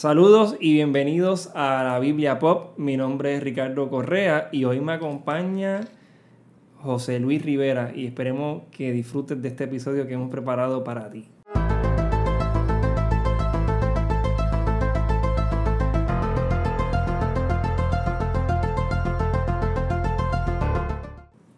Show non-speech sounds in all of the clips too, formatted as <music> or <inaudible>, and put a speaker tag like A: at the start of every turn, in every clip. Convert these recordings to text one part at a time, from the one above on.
A: Saludos y bienvenidos a la Biblia Pop. Mi nombre es Ricardo Correa y hoy me acompaña José Luis Rivera y esperemos que disfrutes de este episodio que hemos preparado para ti.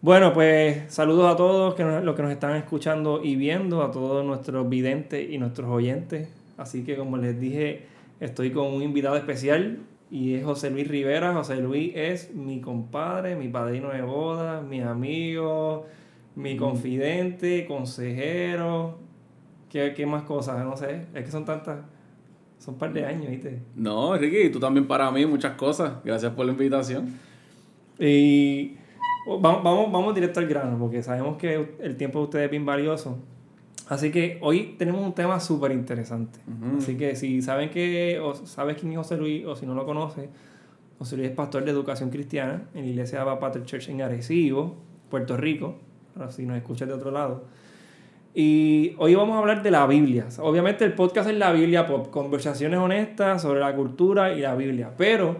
A: Bueno, pues saludos a todos que los que nos están escuchando y viendo, a todos nuestros videntes y nuestros oyentes. Así que como les dije, estoy con un invitado especial y es José Luis Rivera. José Luis es mi compadre, mi padrino de boda, mi amigo, mi confidente, consejero. ¿Qué, ¿Qué, más cosas? No sé. Es que son tantas. Son un par de años, ¿viste?
B: No, Ricky, tú también para mí muchas cosas. Gracias por la invitación.
A: Y vamos, vamos, vamos directo al grano, porque sabemos que el tiempo de ustedes es bien valioso. Así que hoy tenemos un tema súper interesante. Así que si saben que, o sabes quién es José Luis, o si no lo conoces, José Luis es pastor de educación cristiana en la iglesia de Pater Church en Arecibo, Puerto Rico, para si nos escuchas de otro lado. Y hoy vamos a hablar de la Biblia. Obviamente el podcast es la Biblia Pop, conversaciones honestas sobre la cultura y la Biblia, pero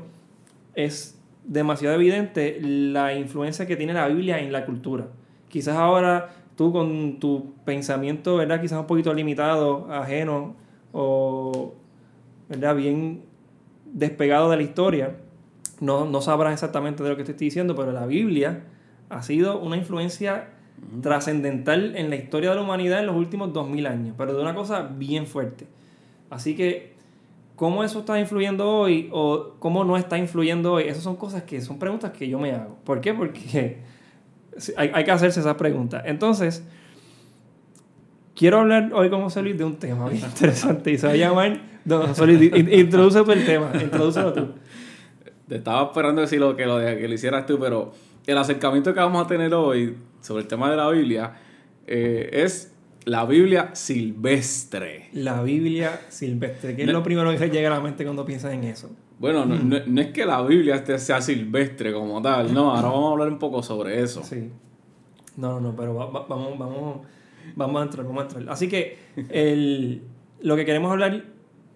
A: es demasiado evidente la influencia que tiene la Biblia en la cultura. Quizás ahora tú con tu pensamiento, ¿verdad? Quizás un poquito limitado, ajeno o, ¿verdad? Bien despegado de la historia, no, no sabrás exactamente de lo que te estoy diciendo, pero la Biblia ha sido una influencia trascendental en la historia de la humanidad en los últimos 2000 años, pero de una cosa bien fuerte. Así que, ¿cómo eso está influyendo hoy o cómo no está influyendo hoy? Esas son cosas que son preguntas que yo me hago. ¿Por qué? Porque hay, hay, que hacerse esa pregunta. Entonces, quiero hablar hoy con José Luis de un tema muy interesante y se va a llamar. No, José Luis, introduce tú el tema, introdúcelo tú.
B: Te estaba esperando decir lo que, lo, que lo hicieras tú, pero el acercamiento que vamos a tener hoy sobre el tema de la Biblia eh, es la Biblia silvestre.
A: La Biblia silvestre. ¿Qué es lo primero que se llega a la mente cuando piensas en eso?
B: Bueno, no, no, es que la Biblia sea silvestre como tal, no, ahora vamos a hablar un poco sobre eso.
A: Sí. No, no, pero vamos, vamos, vamos a entrar, vamos a entrar. Así que el, lo que queremos hablar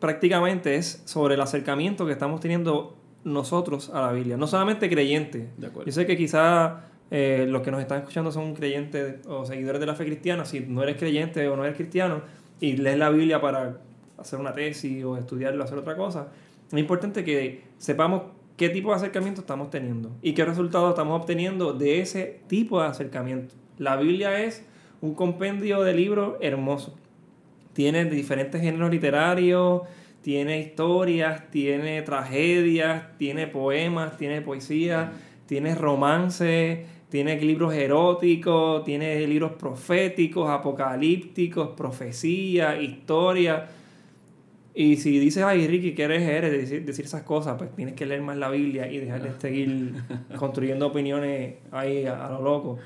A: prácticamente es sobre el acercamiento que estamos teniendo nosotros a la Biblia. No solamente creyentes. Yo sé que quizás eh, los que nos están escuchando son creyentes o seguidores de la fe cristiana. Si no eres creyente o no eres cristiano y lees la Biblia para hacer una tesis o estudiarlo hacer otra cosa, es importante que sepamos qué tipo de acercamiento estamos teniendo y qué resultados estamos obteniendo de ese tipo de acercamiento. La Biblia es un compendio de libros hermoso. Tiene diferentes géneros literarios, tiene historias, tiene tragedias, tiene poemas, tiene poesía, tiene romance, tiene libros eróticos, tiene libros proféticos, apocalípticos, profecía, historia. Y si dices, ay, Ricky, que eres, eres decir, decir, esas cosas, pues tienes que leer más la Biblia y dejar de seguir <laughs> construyendo opiniones ahí a, lo loco.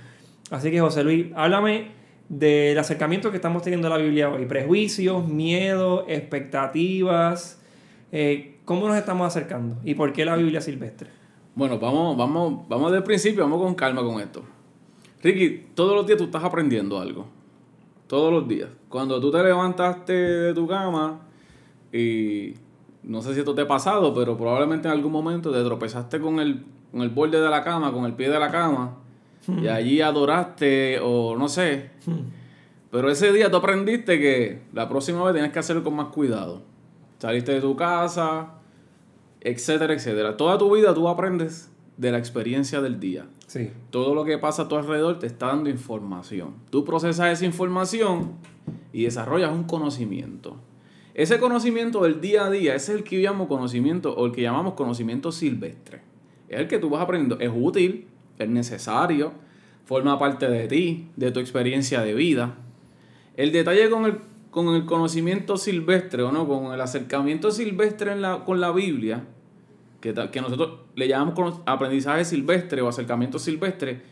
A: Así que, José Luis, háblame del acercamiento que estamos teniendo a la Biblia hoy. Prejuicios, miedo, expectativas. Eh, ¿Cómo nos estamos acercando? ¿Y por qué la Biblia silvestre?
B: Bueno, vamos, vamos, vamos del principio, vamos con calma con esto. Ricky, todos los días tú estás aprendiendo algo. Todos los días. Cuando tú te levantaste de tu cama, y no sé si esto te ha pasado, pero probablemente en algún momento te tropezaste con el, con el borde de la cama, con el pie de la cama, y allí adoraste o no sé. Pero ese día tú aprendiste que la próxima vez tienes que hacerlo con más cuidado. Saliste de tu casa, etcétera, etcétera. Toda tu vida tú aprendes de la experiencia del día.
A: Sí.
B: Todo lo que pasa a tu alrededor te está dando información. Tú procesas esa información y desarrollas un conocimiento. Ese conocimiento del día a día, ese es el que llamo conocimiento o el que llamamos conocimiento silvestre. Es el que tú vas aprendiendo. Es útil, es necesario, forma parte de ti, de tu experiencia de vida. El detalle con el, con el conocimiento silvestre o no, con el acercamiento silvestre con la Biblia, que, que nosotros le llamamos aprendizaje silvestre o acercamiento silvestre,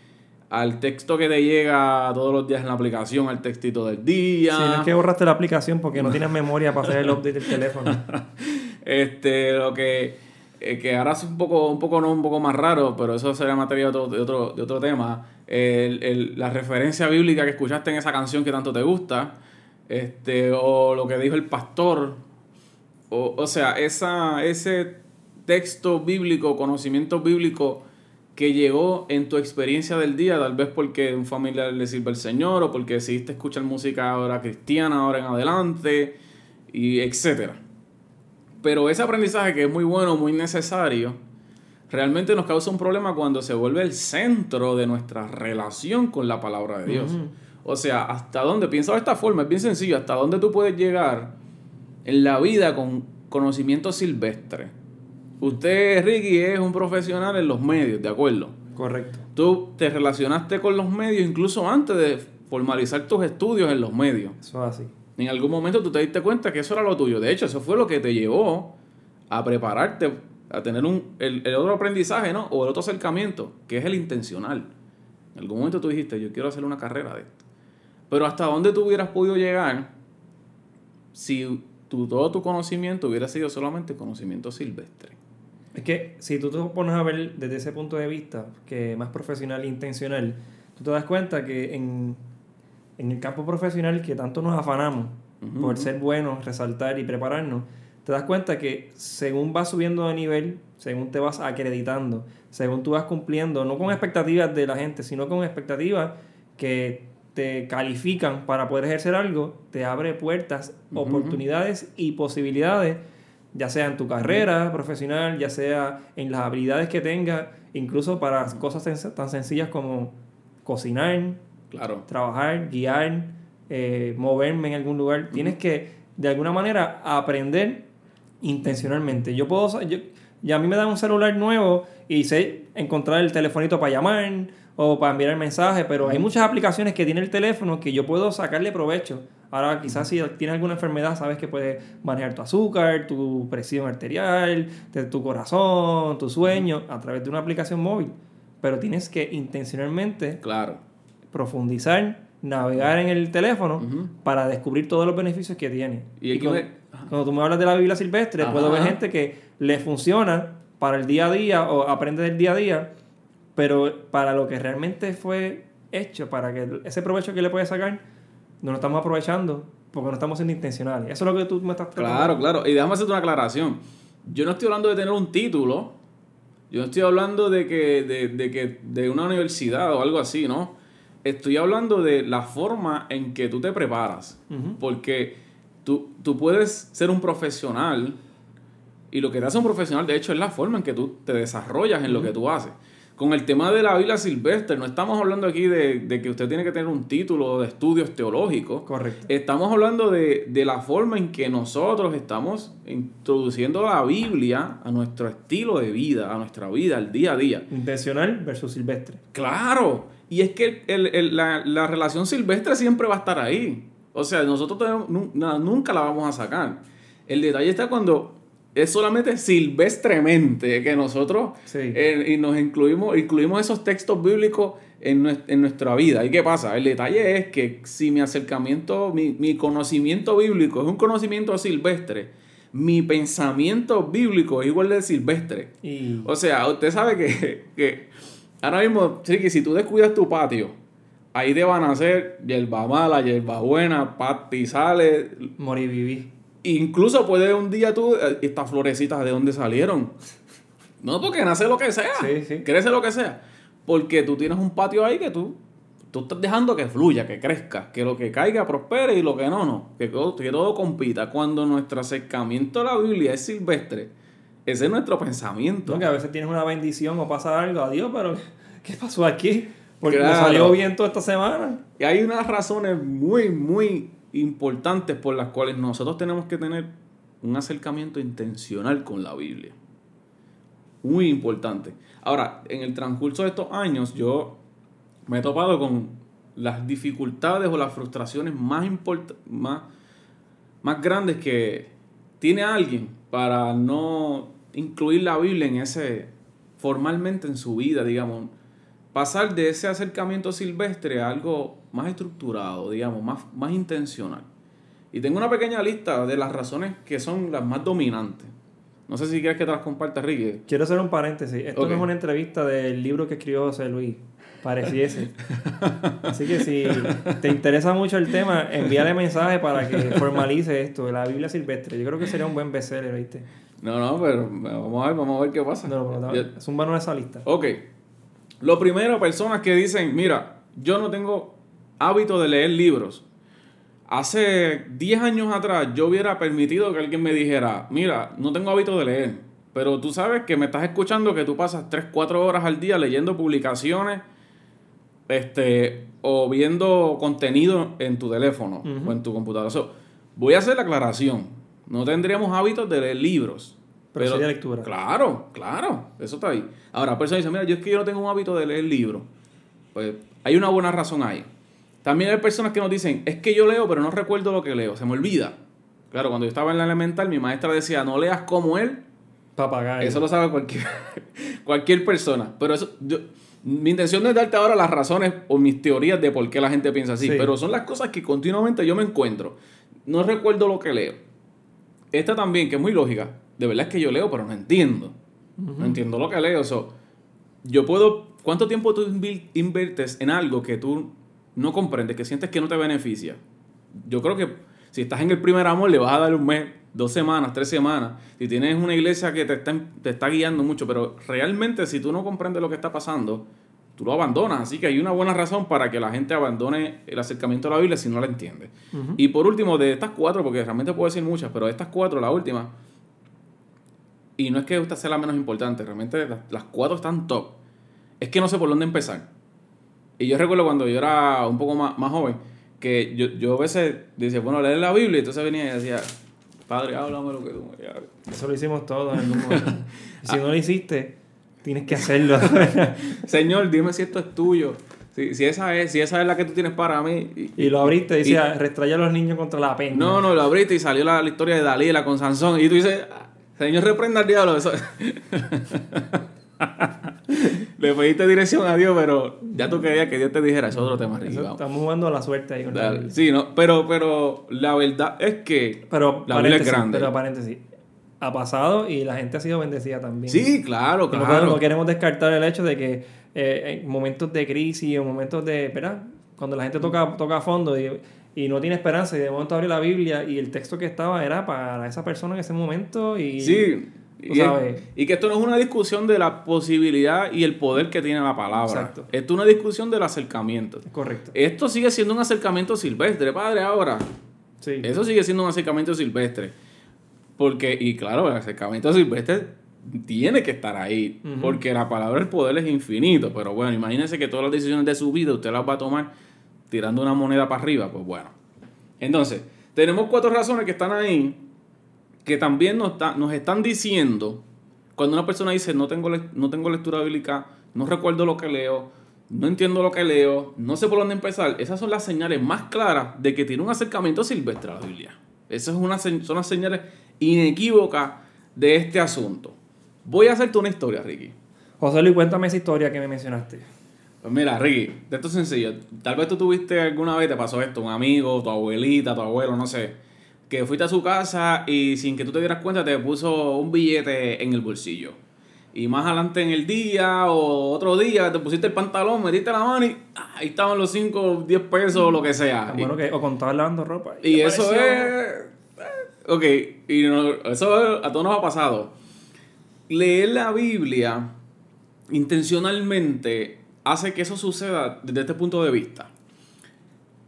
B: al texto que te llega todos los días en la aplicación, al textito del día.
A: Sí, es que borraste la aplicación porque no tienes memoria para hacer el update del teléfono. <laughs>
B: este, lo que, eh, que ahora es un poco, un poco no, un poco más raro, pero eso sería materia de otro, de otro, tema. El, el, la referencia bíblica que escuchaste en esa canción que tanto te gusta, este, o lo que dijo el pastor o, o sea, esa, ese texto bíblico, conocimiento bíblico que llegó en tu experiencia del día, tal vez porque un familiar le sirve al Señor o porque decidiste escuchar música ahora cristiana, ahora en adelante, y etcétera. Pero ese aprendizaje que es muy bueno, muy necesario, realmente nos causa un problema cuando se vuelve el centro de nuestra relación con la palabra de Dios. O sea, hasta dónde, piensa de esta forma, es bien sencillo, hasta dónde tú puedes llegar en la vida con conocimiento silvestre. Usted, Ricky, es un profesional en los medios, ¿de acuerdo?
A: Correcto.
B: Tú te relacionaste con los medios incluso antes de formalizar tus estudios en los medios.
A: Eso es así.
B: En algún momento tú te diste cuenta que eso era lo tuyo. De hecho, eso fue lo que te llevó a prepararte, a tener un, el, el otro aprendizaje, ¿no? O el otro acercamiento, que es el intencional. En algún momento tú dijiste, yo quiero hacer una carrera de esto. Pero hasta dónde tú hubieras podido llegar si tu, todo tu conocimiento hubiera sido solamente conocimiento silvestre.
A: Es que si tú te pones a ver desde ese punto de vista, que más profesional e intencional, tú te das cuenta que en, en el campo profesional que tanto nos afanamos por ser buenos, resaltar y prepararnos, te das cuenta que según vas subiendo de nivel, según te vas acreditando, según tú vas cumpliendo, no con expectativas de la gente, sino con expectativas que te califican para poder ejercer algo, te abre puertas, oportunidades y posibilidades, ya sea en tu carrera profesional, ya sea en las habilidades que tengas, incluso para cosas sen- tan sencillas como cocinar,
B: Claro.
A: trabajar, guiar, eh, moverme en algún lugar. Tienes que, de alguna manera, aprender intencionalmente. Yo puedo, yo, y a mí me dan un celular nuevo y sé encontrar el telefonito para llamar o para enviar el mensaje, pero hay muchas aplicaciones que tiene el teléfono que yo puedo sacarle provecho. Ahora, quizás si tienes alguna enfermedad, sabes que puedes manejar tu azúcar, tu presión arterial, tu corazón, tu sueño, a través de una aplicación móvil. Pero tienes que intencionalmente
B: Claro.
A: profundizar, navegar en el teléfono para descubrir todos los beneficios que tiene.
B: Y aquí
A: cuando,
B: me-
A: cuando tú me hablas de la Biblia silvestre,
B: Ajá.
A: puedo ver gente que le funciona para el día a día o aprende del día a día, pero para lo que realmente fue hecho, para que ese provecho que le puede sacar, no lo estamos aprovechando porque no estamos siendo intencionales. Eso es lo que tú me estás tratando.
B: Claro, claro. Y déjame hacerte una aclaración. Yo no estoy hablando de tener un título. Yo no estoy hablando de que, de, de que de una universidad o algo así, ¿no? Estoy hablando de la forma en que tú te preparas. Porque tú, tú puedes ser un profesional y lo que te hace un profesional, de hecho, es la forma en que tú te desarrollas en lo que tú haces. Con el tema de la Biblia silvestre, no estamos hablando aquí de, de que usted tiene que tener un título de estudios teológicos.
A: Correcto.
B: Estamos hablando de, de la forma en que nosotros estamos introduciendo la Biblia a nuestro estilo de vida, a nuestra vida, al día a día.
A: Intencional versus silvestre.
B: Claro, y es que el- el- la, la relación silvestre siempre va a estar ahí. O sea, nosotros tenemos- nunca la vamos a sacar. El detalle está cuando es solamente silvestremente que nosotros
A: Sí.
B: eh, y nos incluimos, incluimos esos textos bíblicos en, en nuestra vida. ¿Y qué pasa? El detalle es que si mi acercamiento, mi, mi conocimiento bíblico es un conocimiento silvestre, mi pensamiento bíblico es igual de silvestre.
A: Y
B: O sea, usted sabe que, <laughs> que ahora mismo, Ricky, si tú descuidas tu patio, ahí te van a hacer hierba mala, hierba buena, pastizales.
A: morir viví.
B: Incluso puede un día tú, eh, estas florecitas, ¿de dónde salieron? No, porque nace lo que sea.
A: Sí, sí.
B: Crece lo que sea. Porque tú tienes un patio ahí que tú, tú estás dejando que fluya, que crezca, que lo que caiga prospere y lo que no, no. Que todo, que todo compita. Cuando nuestro acercamiento a la Biblia es silvestre, ese es nuestro pensamiento.
A: ¿no? Que a veces tienes una bendición o pasa algo, adiós, pero ¿qué pasó aquí? Porque no
B: Claro.
A: salió bien toda esta semana.
B: Y hay unas razones muy, muy importantes por las cuales nosotros tenemos que tener un acercamiento intencional con la Biblia. Muy importante. Ahora, en el transcurso de estos años, yo me he topado con las dificultades o las frustraciones más, más, más grandes que tiene alguien para no incluir la Biblia en ese formalmente en su vida, digamos, pasar de ese acercamiento silvestre a algo más estructurado, digamos, más, más intencional. Y tengo una pequeña lista de las razones que son las más dominantes. No sé si quieres que te las comparta, Ricky.
A: Quiero hacer un paréntesis. Esto no es una entrevista del libro que escribió José Luis Pareciese. <laughs> Así que si te interesa mucho el tema, envíale mensaje para que formalice esto la Biblia silvestre. Yo creo que sería un buen bestseller, ¿viste?
B: No, no, pero vamos a ver, vamos a ver qué pasa.
A: No, es un vano de esa lista.
B: Ok. Lo primero, personas que dicen, mira, yo no tengo hábito de leer libros. Hace 10 años atrás yo hubiera permitido que alguien me dijera, mira, no tengo hábito de leer, pero tú sabes que me estás escuchando que tú pasas 3, 4 horas al día leyendo publicaciones este, o viendo contenido en tu teléfono o en tu computadora. voy a hacer la aclaración. No tendríamos hábitos de leer libros.
A: Pero, sería lectura.
B: Claro, claro. Eso está ahí. Ahora, persona dice, mira, yo es que yo no tengo un hábito de leer libros. Pues hay una buena razón ahí. También hay personas que nos dicen, es que yo leo, pero no recuerdo lo que leo, se me olvida. Claro, cuando yo estaba en la elemental, mi maestra decía, no leas como él.
A: Papagayo.
B: Eso lo sabe cualquier, <laughs> cualquier persona. Pero eso, yo, mi intención no es darte ahora las razones o mis teorías de por qué la gente piensa así, pero son las cosas que continuamente yo me encuentro. No recuerdo lo que leo. Esta también, que es muy lógica. De verdad es que yo leo, pero no entiendo. No entiendo lo que leo. yo puedo. ¿Cuánto tiempo tú inviertes en algo que tú no comprendes, que sientes que no te beneficia? Yo creo que si estás en el primer amor, le vas a dar un mes, dos semanas, tres semanas. Si tienes una iglesia que te está, te está guiando mucho, pero realmente si tú no comprendes lo que está pasando, tú lo abandonas. Así que hay una buena razón para que la gente abandone el acercamiento a la Biblia si no la entiende. Y por último, de estas cuatro, porque realmente puedo decir muchas, pero de estas cuatro, la última, y no es que esta sea la menos importante, realmente las, cuatro están top, es que no sé por dónde empezar. Y yo recuerdo cuando yo era un poco más, más joven, que yo, yo a veces decía, bueno, leer la Biblia, y entonces venía y decía, Padre, háblame lo que tú me
A: Eso lo hicimos todos en algún momento. <laughs> si no lo hiciste, tienes que hacerlo. <laughs>
B: Señor, dime si esto es tuyo. Si, si, esa es, si esa es la que tú tienes para mí.
A: Y, lo abriste y decía, restraya a los niños contra la pena.
B: No, no, lo abriste y salió la, historia de Dalila con Sansón. Y tú dices, Señor, reprenda al diablo. Eso. <laughs> <laughs> Le pediste dirección a Dios, pero ya tú querías que Dios te dijera, eso es otro tema,
A: Estamos jugando a la suerte ahí.
B: Con sí, no, pero, pero la verdad es que
A: pero, la Biblia es grande. Pero paréntesis, ha pasado y la gente ha sido bendecida también.
B: Sí, claro, claro.
A: No, queremos descartar el hecho de que eh, en momentos de crisis o momentos de, ¿verdad? Cuando la gente toca, toca a fondo y, y no tiene esperanza y de momento abre la Biblia y el texto que estaba era para esa persona en ese momento y...
B: Sí, y, que esto no es una discusión de la posibilidad y el poder que tiene la palabra. Exacto. Esto es una discusión del acercamiento.
A: Correcto.
B: Esto sigue siendo un acercamiento silvestre, padre, ahora. Sí. Eso sigue siendo un acercamiento silvestre. Porque, y claro, el acercamiento silvestre tiene que estar ahí. Porque la palabra del poder es infinito. Pero bueno, imagínense que todas las decisiones de su vida usted las va a tomar tirando una moneda para arriba. Pues bueno. Entonces, tenemos cuatro razones que están ahí que también nos, nos están diciendo, cuando una persona dice, no tengo, no tengo lectura bíblica, no recuerdo lo que leo, no entiendo lo que leo, no sé por dónde empezar, esas son las señales más claras de que tiene un acercamiento silvestre a la Biblia. Esas una, son las señales inequívocas de este asunto. Voy a hacerte una historia, Ricky.
A: José Luis, cuéntame esa historia que me mencionaste.
B: Pues mira, Ricky, de esto es sencillo. Tal vez tú tuviste alguna vez, te pasó esto, un amigo, tu abuelita, tu abuelo, no sé que fuiste a su casa y sin que tú te dieras cuenta te puso un billete en el bolsillo. Y más adelante en el día o otro día te pusiste el pantalón, metiste la mano y ahí estaban los 5, 10 pesos o lo que sea.
A: Bueno, que, o con lavando ropa.
B: Y, eso es... Ok, y eso a todos nos ha pasado. Leer la Biblia intencionalmente hace que eso suceda desde este punto de vista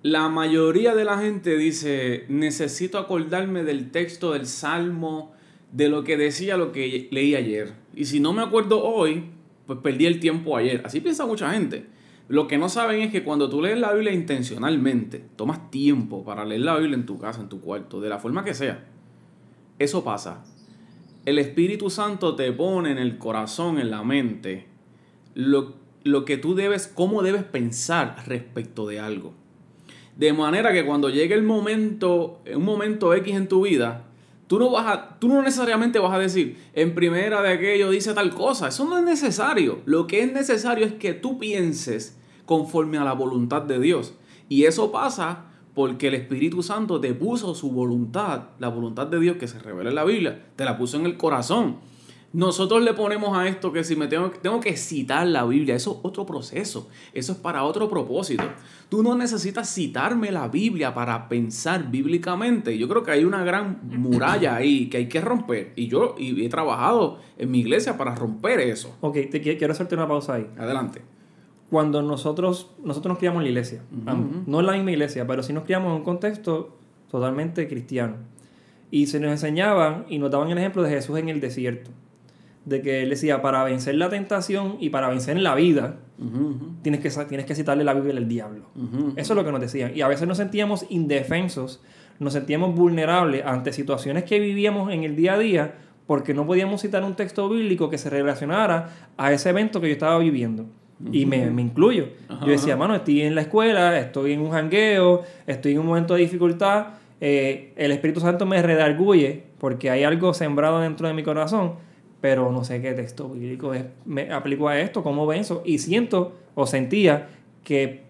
B: la mayoría de la gente dice, necesito acordarme del texto del Salmo, de lo que decía lo que leí ayer. Y si no me acuerdo hoy, pues perdí el tiempo ayer. Así piensa mucha gente. Lo que no saben es que cuando tú lees la Biblia intencionalmente, tomas tiempo para leer la Biblia en tu casa, en tu cuarto, de la forma que sea, eso pasa. El Espíritu Santo te pone en el corazón, en la mente, lo, lo que tú debes, cómo debes pensar respecto de algo. De manera que cuando llegue el momento, un momento X en tu vida, tú no, vas a, tú no necesariamente vas a decir, en primera de aquello dice tal cosa. Eso no es necesario. Lo que es necesario es que tú pienses conforme a la voluntad de Dios. Y eso pasa porque el Espíritu Santo te puso su voluntad, la voluntad de Dios que se revela en la Biblia, te la puso en el corazón. Nosotros le ponemos a esto que si me tengo, tengo que citar la Biblia, eso es otro proceso, eso es para otro propósito. Tú no necesitas citarme la Biblia para pensar bíblicamente. Yo creo que hay una gran muralla ahí que hay que romper. Y yo y he trabajado en mi iglesia para romper eso.
A: Ok, te quiero hacerte una pausa ahí.
B: Adelante.
A: Cuando nosotros, nosotros nos criamos en la iglesia, no en la misma iglesia, pero sí nos criamos en un contexto totalmente cristiano. Y se nos enseñaban y nos daban el ejemplo de Jesús en el desierto de que él decía, para vencer la tentación y para vencer en la vida, tienes, que, tienes que citarle la Biblia al diablo. Eso es lo que nos decían. Y a veces nos sentíamos indefensos, nos sentíamos vulnerables ante situaciones que vivíamos en el día a día porque no podíamos citar un texto bíblico que se relacionara a ese evento que yo estaba viviendo. Y me, incluyo. yo decía, mano, estoy en la escuela, estoy en un jangueo, estoy en un momento de dificultad. Eh, el Espíritu Santo me redarguye porque hay algo sembrado dentro de mi corazón pero no sé qué texto bíblico es, me aplico a esto, cómo venzo. Y siento o sentía que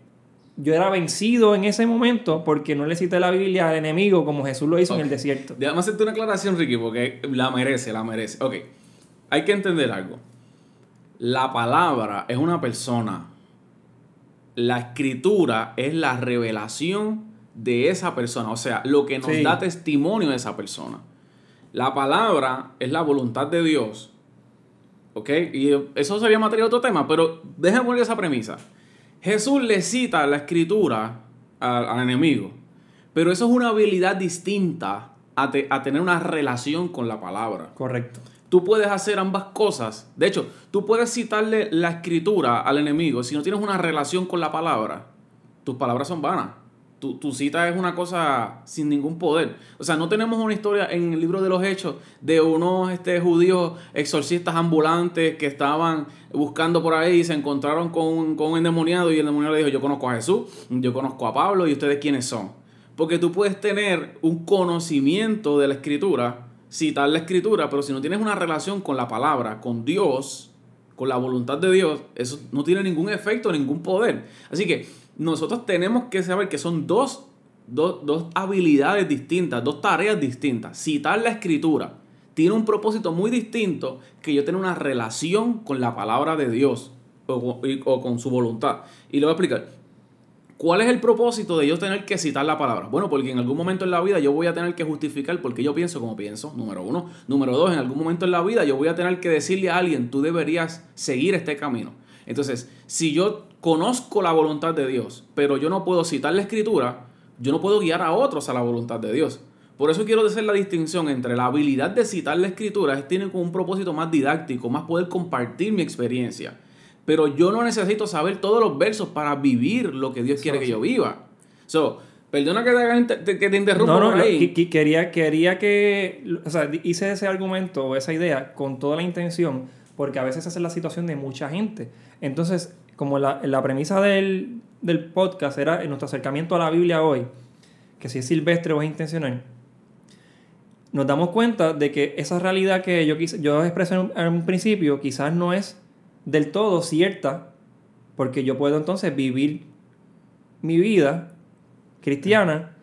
A: yo era vencido en ese momento porque no le cité la Biblia al enemigo como Jesús lo hizo en el desierto.
B: Déjame hacerte una aclaración, Ricky, porque la merece, la merece. Ok, hay que entender algo. La palabra es una persona. La escritura es la revelación de esa persona, o sea, lo que nos da testimonio de esa persona. La palabra es la voluntad de Dios. ¿Ok? Y eso sería materia de otro tema, pero déjenme poner esa premisa. Jesús le cita la escritura al, enemigo, pero eso es una habilidad distinta a, a tener una relación con la palabra.
A: Correcto.
B: Tú puedes hacer ambas cosas. De hecho, tú puedes citarle la escritura al enemigo si no tienes una relación con la palabra. Tus palabras son vanas tu, cita es una cosa sin ningún poder. O sea, no tenemos una historia en el libro de los Hechos de unos este, judíos exorcistas ambulantes que estaban buscando por ahí y se encontraron con, con un endemoniado y el endemoniado le dijo, yo conozco a Jesús, yo conozco a Pablo y ustedes quiénes son. Porque tú puedes tener un conocimiento de la escritura, citar la escritura, pero si no tienes una relación con la palabra, con Dios, con la voluntad de Dios, eso no tiene ningún efecto, ningún poder. Así que nosotros tenemos que saber que son dos, habilidades distintas, dos tareas distintas. Citar la escritura tiene un propósito muy distinto que yo tener una relación con la palabra de Dios o, con su voluntad. Y lo voy a explicar. ¿Cuál es el propósito de yo tener que citar la palabra? Bueno, porque en algún momento en la vida yo voy a tener que justificar por qué yo pienso como pienso, número uno. Número dos, en algún momento en la vida yo voy a tener que decirle a alguien, tú deberías seguir este camino. Entonces, si yo conozco la voluntad de Dios, pero yo no puedo citar la escritura, yo no puedo guiar a otros a la voluntad de Dios. Por eso quiero hacer la distinción entre la habilidad de citar la escritura, tiene como un propósito más didáctico, más poder compartir mi experiencia. Pero yo no necesito saber todos los versos para vivir lo que Dios quiere que yo viva. So, perdona que te, que te interrumpa
A: no, no, ahí. quería, quería que, o sea, hice ese argumento o esa idea con toda la intención, porque a veces esa es la situación de mucha gente. Entonces, como la, la premisa del, podcast era en nuestro acercamiento a la Biblia hoy, que si es silvestre o es intencional, nos damos cuenta de que esa realidad que yo, yo expresé en un, principio quizás no es del todo cierta, porque yo puedo entonces vivir mi vida cristiana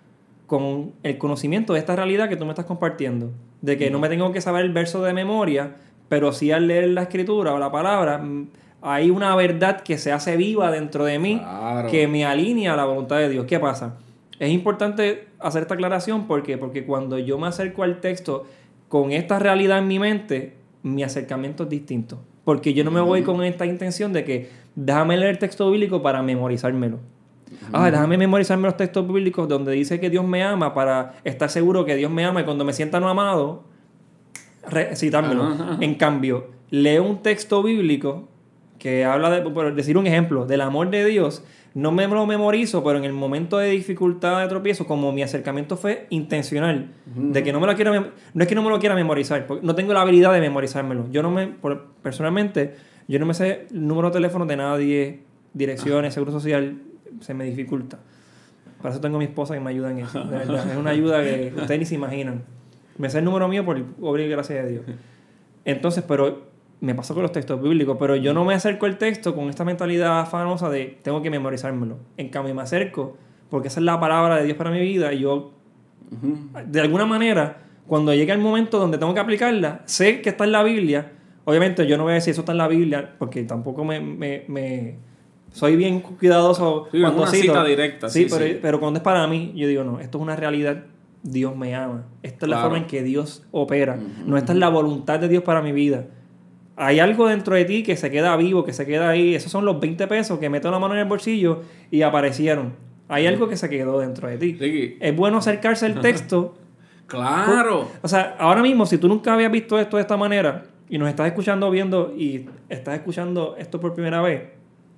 A: con el conocimiento de esta realidad que tú me estás compartiendo, de que no me tengo que saber el verso de memoria, pero sí al leer la escritura o la palabra hay una verdad que se hace viva dentro de mí que me alinea a la voluntad de Dios. ¿Qué pasa? Es importante hacer esta aclaración porque, porque cuando yo me acerco al texto con esta realidad en mi mente, mi acercamiento es distinto. Porque yo no me voy con esta intención de que déjame leer el texto bíblico para memorizármelo. Ah, déjame memorizarme los textos bíblicos donde dice que Dios me ama para estar seguro que Dios me ama y cuando me sienta no amado, recitármelo. En cambio, leo un texto bíblico que habla de, por decir un ejemplo, del amor de Dios, no me lo memorizo, pero en el momento de dificultad, de tropiezo, como mi acercamiento fue intencional, de que no me lo quiero, no es que no me lo quiera memorizar, porque no tengo la habilidad de memorizármelo. Yo no me, personalmente, yo no me sé el número de teléfono de nadie, direcciones, seguro social, se me dificulta. Para eso tengo a mi esposa que me ayuda en eso. <laughs> Es una ayuda que ustedes ni se imaginan. Me sé el número mío por obra y gracia de Dios. Entonces, pero me pasó con los textos bíblicos, pero yo no me acerco al texto con esta mentalidad afanosa de tengo que memorizármelo. En cambio, me acerco porque esa es la palabra de Dios para mi vida y yo, de alguna manera, cuando llegue el momento donde tengo que aplicarla, sé que está en la Biblia, Obviamente yo no voy a decir eso está en la Biblia, porque tampoco me, me, me soy bien cuidadoso
B: Sí,
A: cuando
B: una
A: cito.
B: cita directa,
A: Sí,
B: sí,
A: pero,
B: sí.
A: pero cuando es para mí, yo digo, no, esto es una realidad. Dios me ama. Esta es la forma en que Dios opera. No esta es la voluntad de Dios para mi vida. Hay algo dentro de ti que se queda vivo, que se queda ahí. Esos son los 20 pesos que meto la mano en el bolsillo y aparecieron. Hay algo que se quedó dentro de ti. Es bueno acercarse al <laughs> texto.
B: claro.
A: O sea, ahora mismo, si tú nunca habías visto esto de esta manera y nos estás escuchando, viendo y estás escuchando esto por primera vez,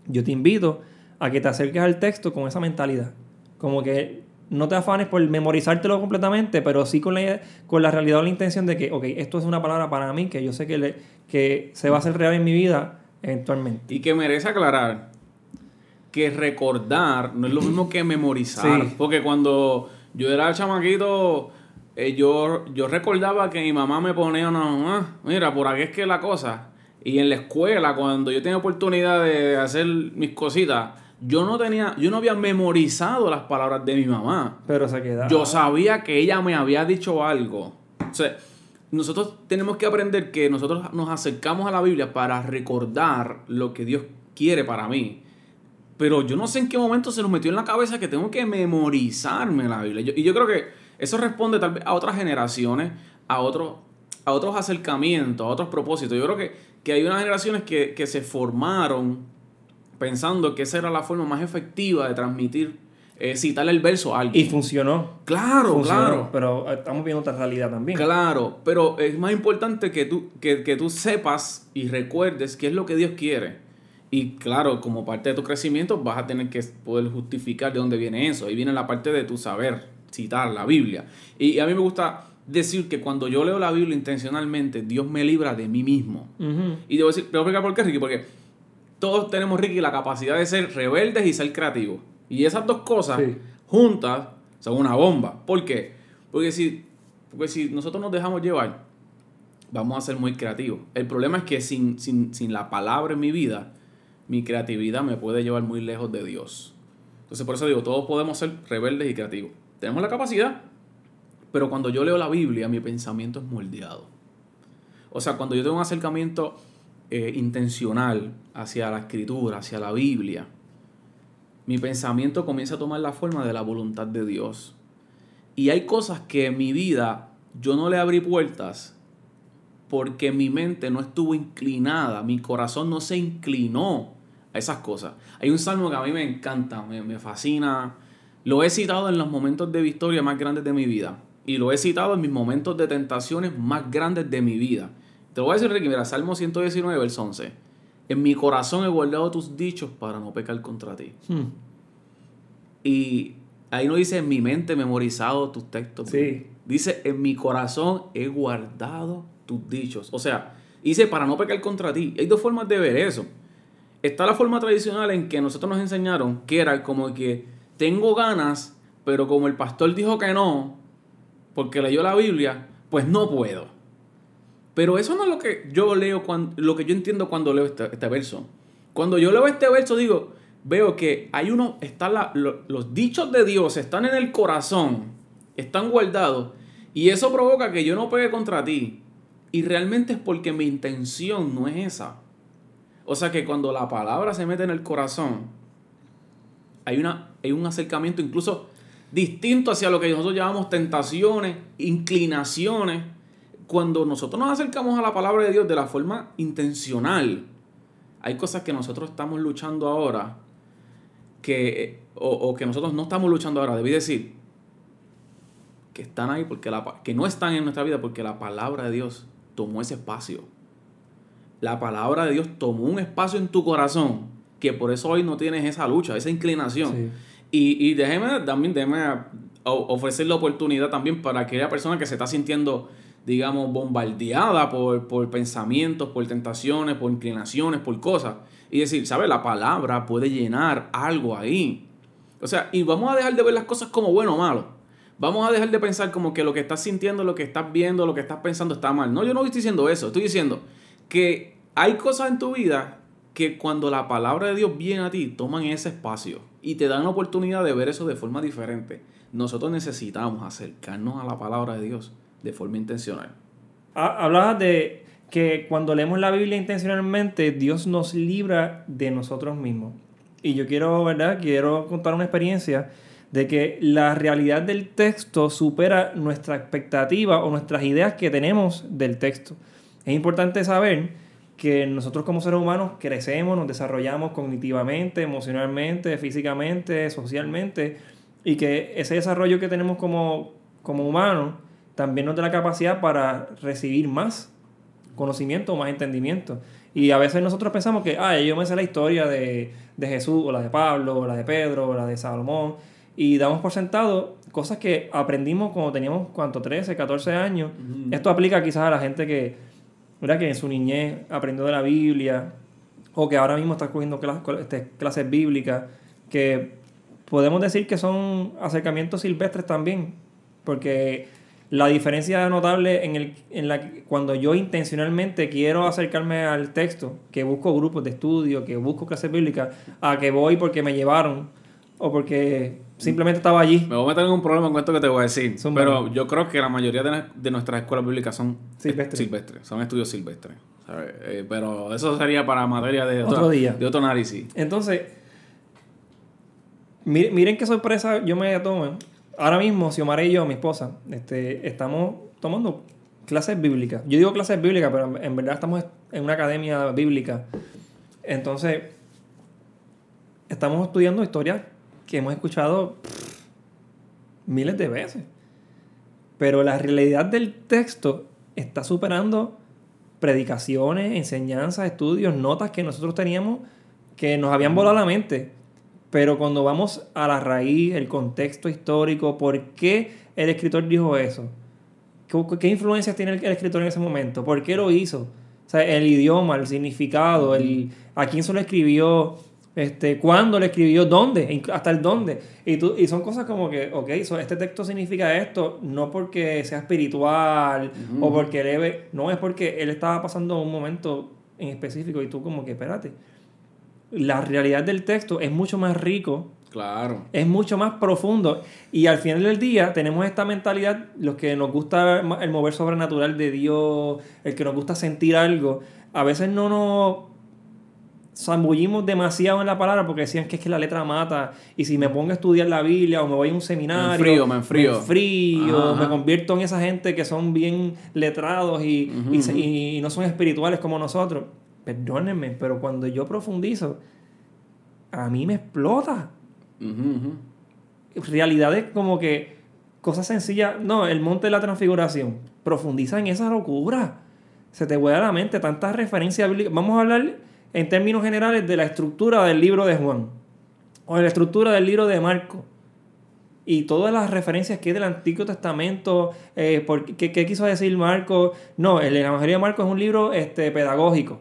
A: yo te invito a que te acerques al texto con esa mentalidad. Como que no te afanes por memorizártelo completamente, pero sí con la, con la realidad o la intención de que, ok, esto es una palabra para mí que yo sé que, le- que se va a hacer real en mi vida eventualmente.
B: Y que merece aclarar que recordar no es lo mismo que memorizar.
A: Sí.
B: Porque cuando yo era chamaquito, eh, yo, yo recordaba que mi mamá me ponía una mamá, mira, por aquí es que la cosa. Y en la escuela, cuando yo tenía oportunidad de hacer mis cositas, yo no tenía, yo no había memorizado las palabras de mi mamá.
A: Pero se queda.
B: Yo sabía que ella me había dicho algo. O sea, nosotros tenemos que aprender que nosotros nos acercamos a la Biblia para recordar lo que Dios quiere para mí. Pero yo no sé en qué momento se nos metió en la cabeza que tengo que memorizarme la Biblia. Yo- y yo creo que eso responde tal vez a otras generaciones, a otros, a otros acercamientos, a otros propósitos. Yo creo que, que hay unas generaciones que, que se formaron pensando que esa era la forma más efectiva de transmitir, eh, citarle el verso a alguien.
A: Y funcionó.
B: Claro,
A: funcionó,
B: claro.
A: Pero eh, estamos viendo otra realidad también.
B: Claro, pero es más importante que tú, que, que tú sepas y recuerdes qué es lo que Dios quiere. Y claro, como parte de tu crecimiento vas a tener que poder justificar de dónde viene eso. Ahí viene la parte de tu saber, citar la Biblia. Y a mí me gusta decir que cuando yo leo la Biblia intencionalmente, Dios me libra de mí mismo. Y debo decir, te voy a explicar por qué, Ricky, porque todos tenemos, Ricky, la capacidad de ser rebeldes y ser creativos. Y esas dos cosas
A: Sí.
B: juntas son una bomba. ¿Por qué? Porque si, porque si nosotros nos dejamos llevar, vamos a ser muy creativos. El problema es que sin, sin, sin la palabra en mi vida, mi creatividad me puede llevar muy lejos de Dios. Entonces, por eso digo, todos podemos ser rebeldes y creativos. Tenemos la capacidad, pero cuando yo leo la Biblia, mi pensamiento es moldeado. O sea, cuando yo tengo un acercamiento eh, intencional hacia la escritura, hacia la Biblia, mi pensamiento comienza a tomar la forma de la voluntad de Dios. Y hay cosas que en mi vida yo no le abrí puertas porque mi mente no estuvo inclinada, mi corazón no se inclinó a esas cosas. Hay un salmo que a mí me encanta, me, me fascina. Lo he citado en los momentos de victoria más grandes de mi vida. Y lo he citado en mis momentos de tentaciones más grandes de mi vida. Te lo voy a decir, Ricky, mira, Salmo 119, verso 11. En mi corazón he guardado tus dichos para no pecar contra ti.
A: Hmm.
B: Y ahí no dice en mi mente he memorizado tus textos.
A: Sí.
B: Dice en mi corazón he guardado tus dichos. O sea, dice para no pecar contra ti. Hay dos formas de ver eso. Está la forma tradicional en que nosotros nos enseñaron que era como que tengo ganas, pero como el pastor dijo que no, porque leyó la Biblia, pues no puedo. Pero eso no es lo que yo leo, cuando, lo que yo entiendo cuando leo este, este verso. Cuando yo leo este verso, digo, veo que hay uno, están los dichos de Dios están en el corazón, están guardados, y eso provoca que yo no pegue contra ti. Y realmente es porque mi intención no es esa. O sea que cuando la palabra se mete en el corazón, hay, una, hay un acercamiento incluso distinto hacia lo que nosotros llamamos tentaciones, inclinaciones. Cuando nosotros nos acercamos a la palabra de Dios de la forma intencional, hay cosas que nosotros estamos luchando ahora, que, o, o que nosotros no estamos luchando ahora, debí decir, que están ahí porque la, que no están en nuestra vida porque la palabra de Dios tomó ese espacio. La palabra de Dios tomó un espacio en tu corazón que por eso hoy no tienes esa lucha, esa inclinación.
A: Sí.
B: Y, y déjeme también déjeme ofrecer la oportunidad también para aquella persona que se está sintiendo, digamos, bombardeada por, por pensamientos, por tentaciones, por inclinaciones, por cosas. Y decir, ¿sabes? La palabra puede llenar algo ahí. O sea, y vamos a dejar de ver las cosas como bueno o malo. Vamos a dejar de pensar como que lo que estás sintiendo, lo que estás viendo, lo que estás pensando está mal. No, yo no estoy diciendo eso. Estoy diciendo que hay cosas en tu vida que cuando la palabra de Dios viene a ti, toman ese espacio y te dan la oportunidad de ver eso de forma diferente. Nosotros necesitamos acercarnos a la palabra de Dios de forma intencional.
A: Ha- Hablabas de que cuando leemos la Biblia intencionalmente, Dios nos libra de nosotros mismos. Y yo quiero, ¿verdad? Quiero contar una experiencia de que la realidad del texto supera nuestra expectativa o nuestras ideas que tenemos del texto. Es importante saber que nosotros como seres humanos crecemos, nos desarrollamos cognitivamente, emocionalmente, físicamente, socialmente, y que ese desarrollo que tenemos como, como humanos también nos da la capacidad para recibir más conocimiento, más entendimiento. Y a veces nosotros pensamos que, ah, yo me sé la historia de, de Jesús, o la de Pablo, o la de Pedro, o la de Salomón, y damos por sentado cosas que aprendimos cuando teníamos, ¿cuánto? 13, 14 años. Esto aplica quizás a la gente que, ¿verdad? que en su niñez aprendió de la Biblia, o que ahora mismo está cogiendo este, clases bíblicas, que podemos decir que son acercamientos silvestres también, porque la diferencia notable en, el, en la cuando yo intencionalmente quiero acercarme al texto, que busco grupos de estudio, que busco clases bíblicas, a que voy porque me llevaron o porque simplemente estaba allí.
B: Me voy a meter en un problema con esto que te voy a decir. pero yo creo que la mayoría de, nuestras escuelas públicas son silvestres. son estudios silvestres. Eh, pero eso sería para materia de otro, día. De otro análisis.
A: Entonces, miren, qué sorpresa yo me tomo. Ahora mismo, Xiomara y yo, mi esposa, este, estamos tomando clases bíblicas. Yo digo clases bíblicas, pero en verdad estamos en una academia bíblica. Entonces, estamos estudiando historias que hemos escuchado miles de veces. Pero la realidad del texto está superando predicaciones, enseñanzas, estudios, notas que nosotros teníamos que nos habían volado la mente. Pero cuando vamos a la raíz, el contexto histórico, ¿por qué el escritor dijo eso? ¿Qué, influencias tiene el, escritor en ese momento? ¿Por qué lo hizo? O sea, el idioma, el significado, el, a quién se lo escribió, este, cuándo le escribió, dónde, hasta el dónde. Y, tú, y son cosas como que, ok, este texto significa esto, no porque sea espiritual o porque debe, no es porque él estaba pasando un momento en específico y tú como que, espérate, la realidad del texto es mucho más rico.
B: Claro.
A: Es mucho más profundo. Y al final del día tenemos esta mentalidad, los que nos gusta el mover sobrenatural de Dios, el que nos gusta sentir algo, a veces no nos zambullimos demasiado en la palabra porque decían que es que la letra mata y si me pongo a estudiar la Biblia o me voy a un seminario me
B: enfrío, me enfrío,
A: me, enfrío, me convierto en esa gente que son bien letrados y, y, no son espirituales como nosotros perdónenme pero cuando yo profundizo a mí me explota. Realidades como que cosas sencillas no el monte de la transfiguración profundiza en esa locura. Se te vuela a la mente tantas referencias bíblicas vamos a hablar en términos generales de la estructura del libro de Juan o de la estructura del libro de Marco y todas las referencias que hay del Antiguo Testamento, eh, ¿qué, quiso decir Marco? No, el Evangelio de Marco es un libro este, pedagógico,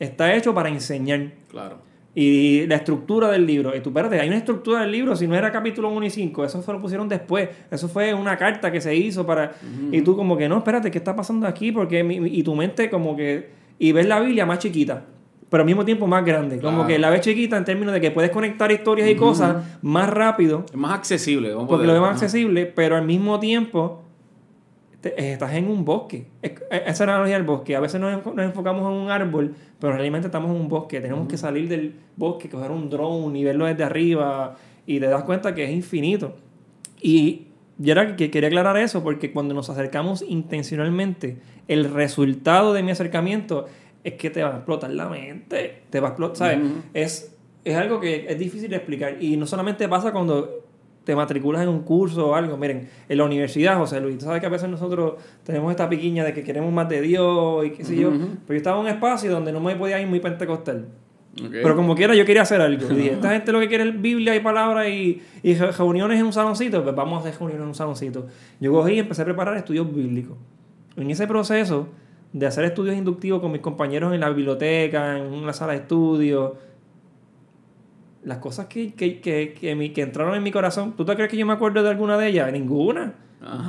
A: está hecho para enseñar.
B: Claro.
A: Y la estructura del libro, y tú, espérate, hay una estructura del libro, si no era capítulo 1 y 5, eso fue, lo pusieron después, eso fue una carta que se hizo para... Y tú como que, no, espérate, ¿qué está pasando aquí? Porque y tu mente como que... Y ves la Biblia más chiquita pero al mismo tiempo más grande. Como que la ves chiquita en términos de que puedes conectar historias y cosas más rápido.
B: Es más accesible.
A: Vamos porque lo ves más accesible, pero al mismo tiempo estás en un bosque. Es, esa es la analogía del bosque. A veces nos, enfocamos en un árbol, pero realmente estamos en un bosque. Tenemos que salir del bosque, coger un drone y verlo desde arriba y te das cuenta que es infinito. Y yo era que quería aclarar eso porque cuando nos acercamos intencionalmente, el resultado de mi acercamiento es que te va a explotar la mente. Te va a explotar, ¿sabes? es, es algo que es difícil de explicar. Y no solamente pasa cuando te matriculas en un curso o algo. Miren, en la universidad, José Luis, tú sabes que a veces nosotros tenemos esta piquiña de que queremos más de Dios y qué sé yo. Pero yo estaba en un espacio donde no me podía ir muy pentecostal. Pero como quiera, yo quería hacer algo. Y esta gente lo que quiere es Biblia y palabras y, y reuniones en un saloncito. Pues vamos a hacer reuniones en un saloncito. Yo cogí y empecé a preparar estudios bíblicos. En ese proceso, de hacer estudios inductivos con mis compañeros en la biblioteca, en una sala de estudio. Las cosas que, que, que, que, entraron en mi corazón, ¿tú te crees que yo me acuerdo de alguna de ellas? Ninguna.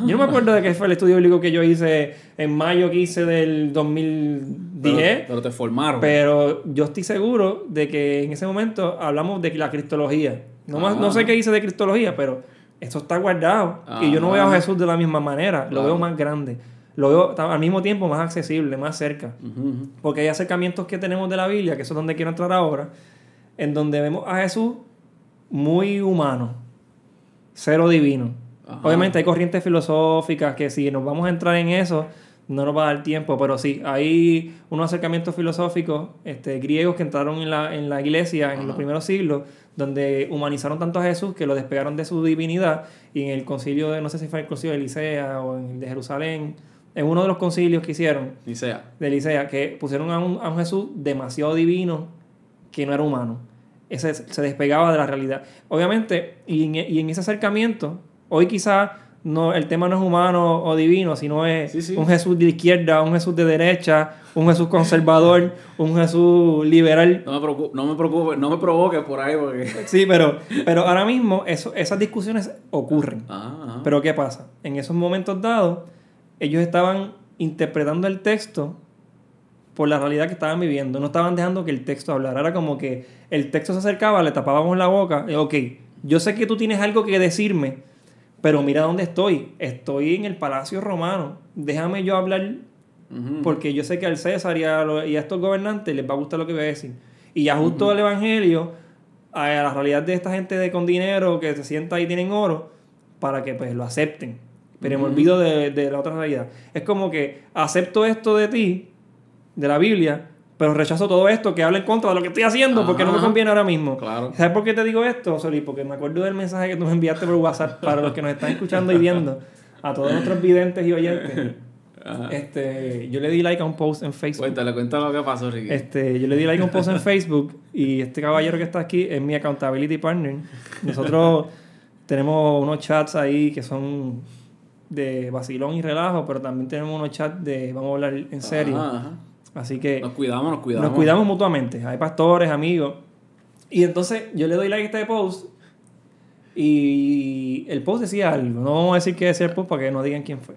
A: Yo no me acuerdo de qué fue el estudio bíblico que yo hice en mayo que hice del 2010.
B: Pero, te formaron.
A: Pero yo estoy seguro de que en ese momento hablamos de la cristología. No, no sé qué hice de cristología, pero esto está guardado. Y yo no veo a Jesús de la misma manera, lo veo más grande lo veo al mismo tiempo más accesible, más cerca. Porque hay acercamientos que tenemos de la Biblia, que eso es donde quiero entrar ahora, en donde vemos a Jesús muy humano, cero divino.
B: Ajá.
A: Obviamente hay corrientes filosóficas que si nos vamos a entrar en eso, no nos va a dar tiempo, pero sí, hay unos acercamientos filosóficos este, griegos que entraron en la, en la iglesia en los primeros siglos, donde humanizaron tanto a Jesús que lo despegaron de su divinidad, y en el concilio de, no sé si fue el concilio de Licea o en el de Jerusalén, en uno de los concilios que hicieron, de Licea, que pusieron a un, a un Jesús demasiado divino que no era humano. Ese se despegaba de la realidad. Obviamente, y en, y en ese acercamiento, hoy quizá no, el tema no es humano o divino, sino es
B: Sí, sí.
A: un Jesús de izquierda, un Jesús de derecha, un Jesús conservador, un Jesús liberal.
B: No me preocupe, no me preocupe, no me provoques por ahí porque. <laughs>
A: Sí, pero, pero ahora mismo eso, esas discusiones ocurren.
B: Ajá, ajá.
A: Pero ¿qué pasa? En esos momentos dados, ellos estaban interpretando el texto por la realidad que estaban viviendo. No estaban dejando que el texto hablara. Era como que el texto se acercaba, le tapábamos la boca. Y, ok, yo sé que tú tienes algo que decirme, pero mira dónde estoy. Estoy en el palacio romano. Déjame yo hablar porque yo sé que al César y a, y a estos gobernantes les va a gustar lo que voy a decir. Y ajusto el evangelio a la realidad de esta gente de con dinero que se sienta y tienen oro para que pues lo acepten. Pero me
B: Ujú.
A: olvido de, de la otra realidad. Es como que acepto esto de ti, de la Biblia, pero rechazo todo esto que habla en contra de lo que estoy haciendo porque no me conviene ahora mismo.
B: Claro.
A: ¿Sabes por qué te digo esto, Soli? Porque me acuerdo del mensaje que tú me enviaste por WhatsApp para los que nos están escuchando y viendo, a todos nuestros videntes y oyentes.
B: Ajá.
A: Este, yo le di like a un post en Facebook.
B: Cuéntale, cuéntale lo que pasó, Ricky.
A: Este, yo le di like a un post en Facebook y este caballero que está aquí es mi accountability partner. Nosotros <laughs> tenemos unos chats ahí que son de vacilón y relajo, pero también tenemos unos chats de vamos a hablar en serio.
B: Ajá, ajá.
A: Así que
B: Nos cuidamos, nos cuidamos.
A: nos cuidamos mutuamente. Hay pastores, amigos. Y entonces yo le doy like a este post y el post decía algo. No vamos a decir qué decía el post para que no digan quién fue.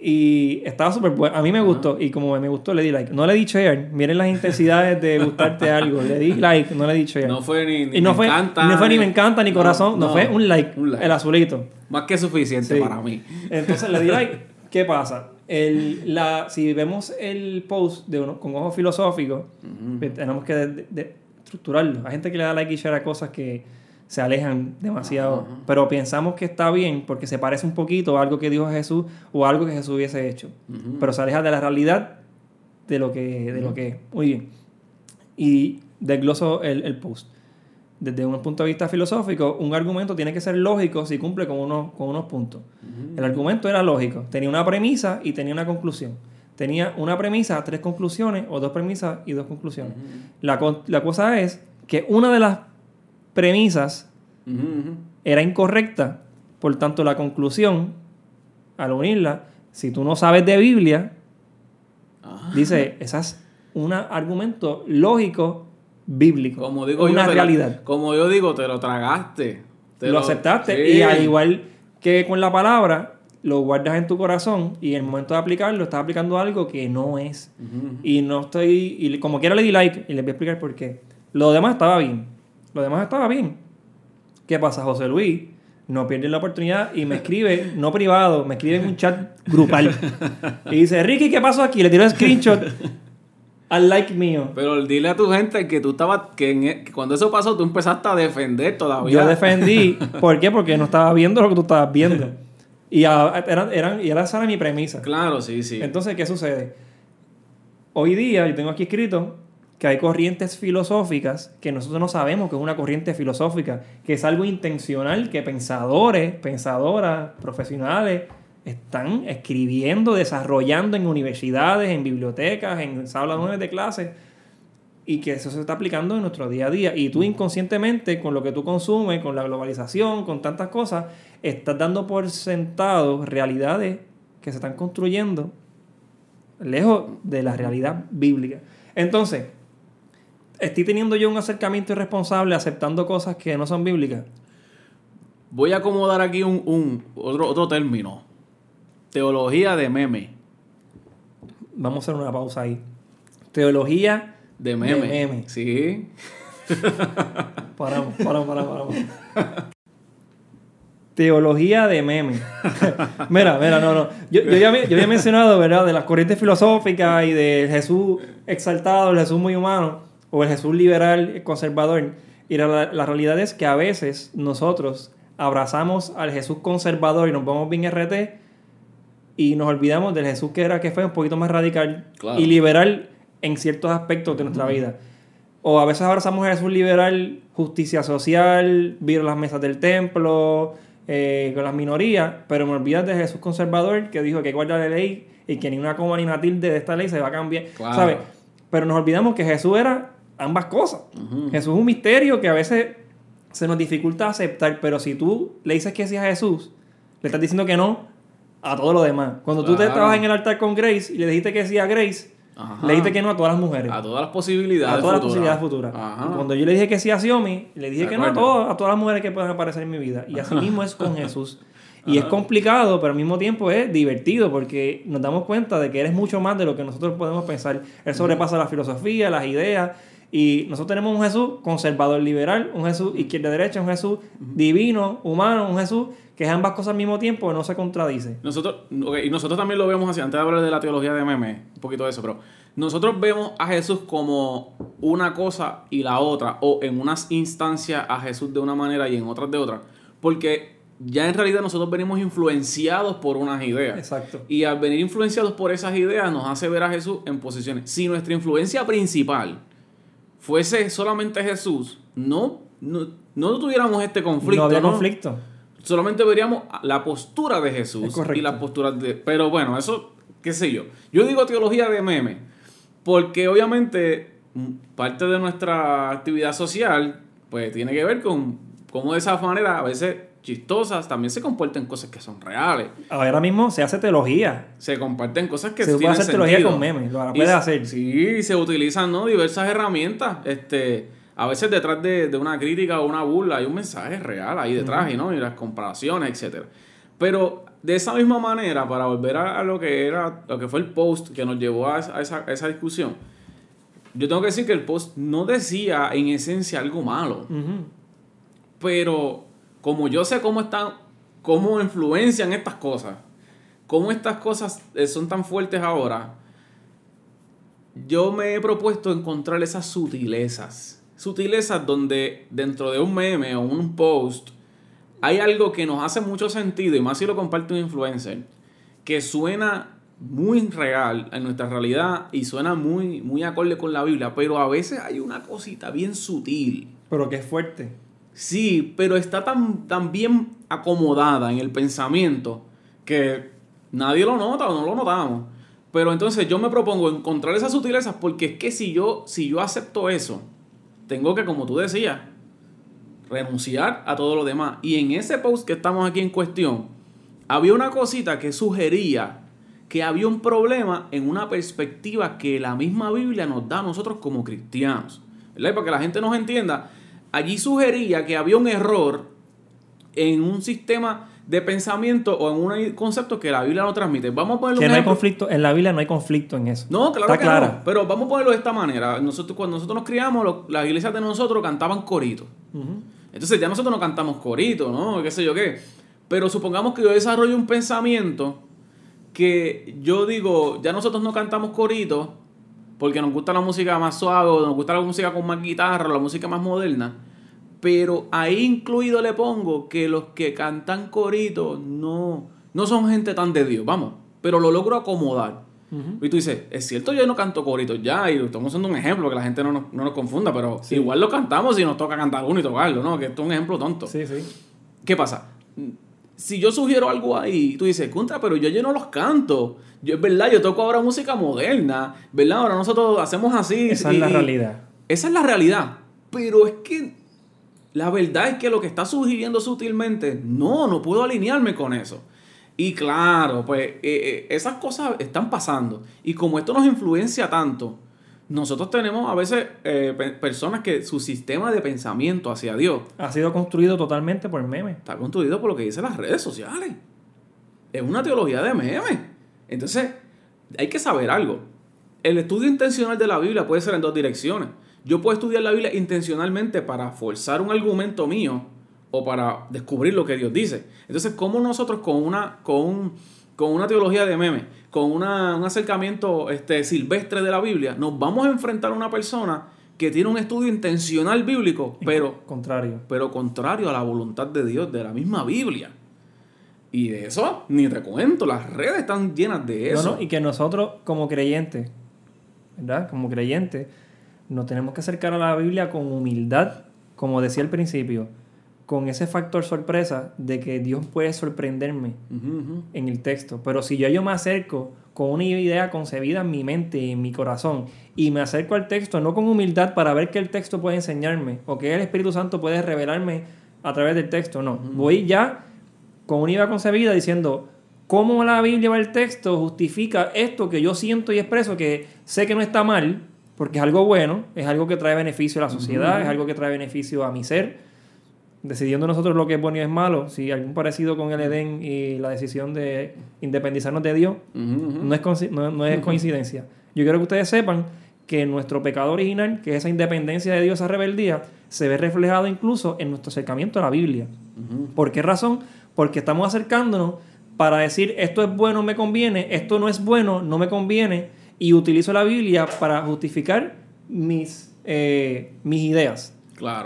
A: Y estaba súper bueno. A mí me gustó. Y como me gustó, le di like. No le di share. Miren las intensidades de gustarte algo. Le di like, no le di share.
B: No fue ni, ni
A: y no
B: me
A: fue,
B: encanta.
A: no fue ni me encanta ni corazón. No, fue un like,
B: un like.
A: El azulito.
B: Más que suficiente
A: Sí.
B: para mí.
A: Entonces le di like. <laughs> ¿Qué pasa? El, la, si vemos el post de uno, con ojos filosóficos, pues tenemos que de- de- estructurarlo. Hay gente que le da like y share a cosas que se alejan demasiado, pero pensamos que está bien porque se parece un poquito a algo que dijo Jesús o a algo que Jesús hubiese hecho, pero se aleja de la realidad de lo que, de lo que es. Muy bien. Y desgloso el, el post. Desde un punto de vista filosófico, un argumento tiene que ser lógico si cumple con unos, con unos puntos. El argumento era lógico. Tenía una premisa y tenía una conclusión. Tenía una premisa, tres conclusiones, o dos premisas y dos conclusiones. la, cosa es que una de las premisas era incorrecta, por tanto la conclusión, al unirla, si tú no sabes de Biblia,
B: Ajá.
A: dice, ese es un argumento lógico bíblico.
B: Como digo
A: una
B: yo, lo-
A: realidad.
B: como yo digo, te lo tragaste. Te
A: lo aceptaste
B: Sí.
A: y al igual que con la palabra, lo guardas en tu corazón y en el momento de aplicarlo estás aplicando algo que no es. Y no estoy, y como quiera le di like y les voy a explicar por qué. Lo demás estaba bien. Lo demás estaba bien. ¿Qué pasa? José Luis no pierde la oportunidad y me escribe, <laughs> no privado, me escribe en un chat grupal. Y dice, Ricky, ¿qué pasó aquí? Le tiro el screenshot al like mío.
B: Pero dile a tu gente que tú estabas, que, en e- que cuando eso pasó, tú empezaste a defender todavía.
A: Yo defendí. ¿Por qué? Porque no estaba viendo lo que tú estabas viendo. Y, a- eran, eran, y esa era mi premisa.
B: Claro, sí, sí.
A: Entonces, ¿qué sucede? Hoy día, yo tengo aquí escrito que hay corrientes filosóficas que nosotros no sabemos que es una corriente filosófica, que es algo intencional, que pensadores, pensadoras, profesionales están escribiendo, desarrollando en universidades, en bibliotecas, en salas de clases, y que eso se está aplicando en nuestro día a día. Y tú inconscientemente, con lo que tú consumes, con la globalización, con tantas cosas, estás dando por sentado realidades que se están construyendo lejos de la realidad bíblica. Entonces, ¿estoy teniendo yo un acercamiento irresponsable aceptando cosas que no son bíblicas?
B: Voy a acomodar aquí un, otro término. Teología de meme.
A: Vamos a hacer una pausa ahí. Teología
B: De meme.
A: De meme.
B: Sí. <laughs>
A: Paramos, paramos, paramos, paramos. teología de meme. <laughs> mira, mira, no, no. Yo, yo, ya, yo había mencionado, ¿verdad? De las corrientes filosóficas y del Jesús exaltado, el Jesús muy humano, o el Jesús liberal conservador. Y la, la realidad es que a veces nosotros abrazamos al Jesús conservador y nos vamos bien RT y nos olvidamos del Jesús que era que fue un poquito más radical y liberal en ciertos aspectos de nuestra vida. O a veces abrazamos a Jesús liberal, justicia social, vivir las mesas del templo, eh, con las minorías, pero me olvidas de Jesús conservador que dijo que guarda la ley y que ni una coma ni una tilde de esta ley se va a cambiar. ¿Sabes? Pero nos olvidamos que Jesús era ambas cosas. Jesús es un misterio que a veces se nos dificulta aceptar, pero si tú le dices que sí a Jesús, le estás diciendo que no a todo lo demás. Cuando tú te estabas en el altar con Grace y le dijiste que sí a Grace, le dijiste que no a todas las mujeres.
B: A todas las posibilidades.
A: A todas las posibilidades futuras. Cuando yo le dije que sí a Xiaomi, le dije que no a, a todas las mujeres que puedan aparecer en mi vida. Y así mismo es con <laughs> Jesús. Y es complicado, pero al mismo tiempo es divertido porque nos damos cuenta de que eres mucho más de lo que nosotros podemos pensar. Él sobrepasa la filosofía, las ideas. Y nosotros tenemos un Jesús conservador liberal, un Jesús izquierda-derecha, un Jesús divino, humano, un Jesús que es ambas cosas al mismo tiempo no se contradice.
B: Nosotros, y nosotros también lo vemos así, antes de hablar de la teología de meme, un poquito de eso, pero nosotros vemos a Jesús como una cosa y la otra, o en unas instancias a Jesús de una manera y en otras de otra, porque ya en realidad nosotros venimos influenciados por unas ideas.
A: Exacto.
B: Y al venir influenciados por esas ideas nos hace ver a Jesús en posiciones. Si nuestra influencia principal fuese solamente Jesús, no, no, no tuviéramos este conflicto. No
A: había conflicto
B: solamente veríamos la postura de Jesús y las posturas de... Pero bueno, eso, qué sé yo. Yo digo teología de meme, porque obviamente mm, parte de nuestra actividad social, pues tiene que ver con cómo de esa manera a veces chistosas también se comparten cosas que son reales.
A: Ahora mismo se hace teología.
B: Se comparten cosas que
A: se puede hacer teología con memes, lo puedes hacer.
B: Sí, se utilizan ¿no? diversas herramientas. Este a veces detrás de, una crítica o una burla hay un mensaje real ahí detrás, y, ¿no? y las comparaciones, etcétera. Pero de esa misma manera, para volver a, lo que era, lo que fue el post que nos llevó a esa, discusión, yo tengo que decir que el post no decía en esencia algo malo. Pero como yo sé cómo están, cómo influencian estas cosas, cómo estas cosas eh, son tan fuertes ahora, yo me he propuesto encontrar esas sutilezas sutilezas donde dentro de un meme o un post hay algo que nos hace mucho sentido, y más si lo comparte un influencer, que suena muy real en nuestra realidad y suena muy, muy acorde con la Biblia, pero a veces hay una cosita bien sutil.
A: Pero que es fuerte.
B: Sí, pero está tan, tan bien acomodada en el pensamiento que nadie lo nota o no lo notamos. Pero entonces yo me propongo encontrar esas sutilezas porque es que si yo, si yo acepto eso, tengo que, como tú decías, renunciar a todo lo demás. Y en ese post que estamos aquí en cuestión, había una cosita que sugería que había un problema en una perspectiva que la misma Biblia nos da a nosotros como cristianos. ¿Verdad? para que la gente nos entienda, allí sugería que había un error en un sistema de pensamiento o en un concepto que la Biblia no transmite. Vamos a ponerlo
A: que no hay conflicto, en la Biblia no hay conflicto en eso.
B: No, claro que no. Pero vamos a ponerlo de esta manera. Nosotros, cuando nosotros nos criamos, las iglesias de nosotros cantaban coritos. Entonces ya nosotros no cantamos coritos, ¿no? ¿Qué sé yo qué? Pero supongamos que yo desarrollo un pensamiento que yo digo, ya nosotros no cantamos coritos porque nos gusta la música más suave, o nos gusta la música con más guitarra, la música más moderna pero ahí incluido le pongo que los que cantan coritos no, no son gente tan de Dios, vamos, pero lo logro acomodar. Y tú dices, es cierto, yo no canto coritos ya, y estamos usando un ejemplo que la gente no nos, no nos confunda, pero igual lo cantamos y nos toca cantar uno y tocarlo, ¿no? Que esto es un ejemplo tonto.
A: Sí, sí.
B: ¿Qué pasa? Si yo sugiero algo ahí, tú dices, contra, pero yo, yo no los canto. Yo, es verdad, yo toco ahora música moderna, ¿verdad? Ahora nosotros hacemos así.
A: Esa es la realidad.
B: Esa es la realidad. Pero es que la verdad es que lo que está sugiriendo sutilmente, no, no puedo alinearme con eso. Y claro, pues eh, eh, esas cosas están pasando. Y como esto nos influencia tanto, nosotros tenemos a veces eh, personas que su sistema de pensamiento hacia Dios
A: ha sido construido totalmente por memes.
B: Está construido por lo que dicen las redes sociales. Es una teología de memes. Entonces, hay que saber algo. El estudio intencional de la Biblia puede ser en dos direcciones. Yo puedo estudiar la Biblia intencionalmente para forzar un argumento mío o para descubrir lo que Dios dice. Entonces, ¿cómo nosotros con una, con con una teología de meme, con una, un acercamiento este, silvestre de la Biblia, nos vamos a enfrentar a una persona que tiene un estudio intencional bíblico, pero
A: contrario.
B: Pero contrario a la voluntad de Dios, de la misma Biblia. Y de eso, ni te cuento, las redes están llenas de eso.
A: y que nosotros como creyentes, ¿verdad? Como creyentes, nos tenemos que acercar a la Biblia con humildad, como decía al principio con ese factor sorpresa de que Dios puede sorprenderme en el texto. Pero si yo, yo me acerco con una idea concebida en mi mente y en mi corazón y me acerco al texto no con humildad para ver qué el texto puede enseñarme o qué el Espíritu Santo puede revelarme a través del texto, no. Voy ya con una idea concebida diciendo cómo la Biblia va el texto justifica esto que yo siento y expreso, que sé que no está mal, porque es algo bueno, es algo que trae beneficio a la sociedad, es algo que trae beneficio a mi ser. Decidiendo nosotros lo que es bueno y es malo, si algún parecido con el Edén y la decisión de independizarnos de Dios, No, es no, es coincidencia. Yo quiero que ustedes sepan que nuestro pecado original, que es esa independencia de Dios, esa rebeldía, se ve reflejado incluso en nuestro acercamiento a la Biblia. ¿Por qué razón? Porque estamos acercándonos para decir esto es bueno, me conviene, esto no es bueno, no me conviene, y utilizo la Biblia para justificar mis, eh, mis ideas.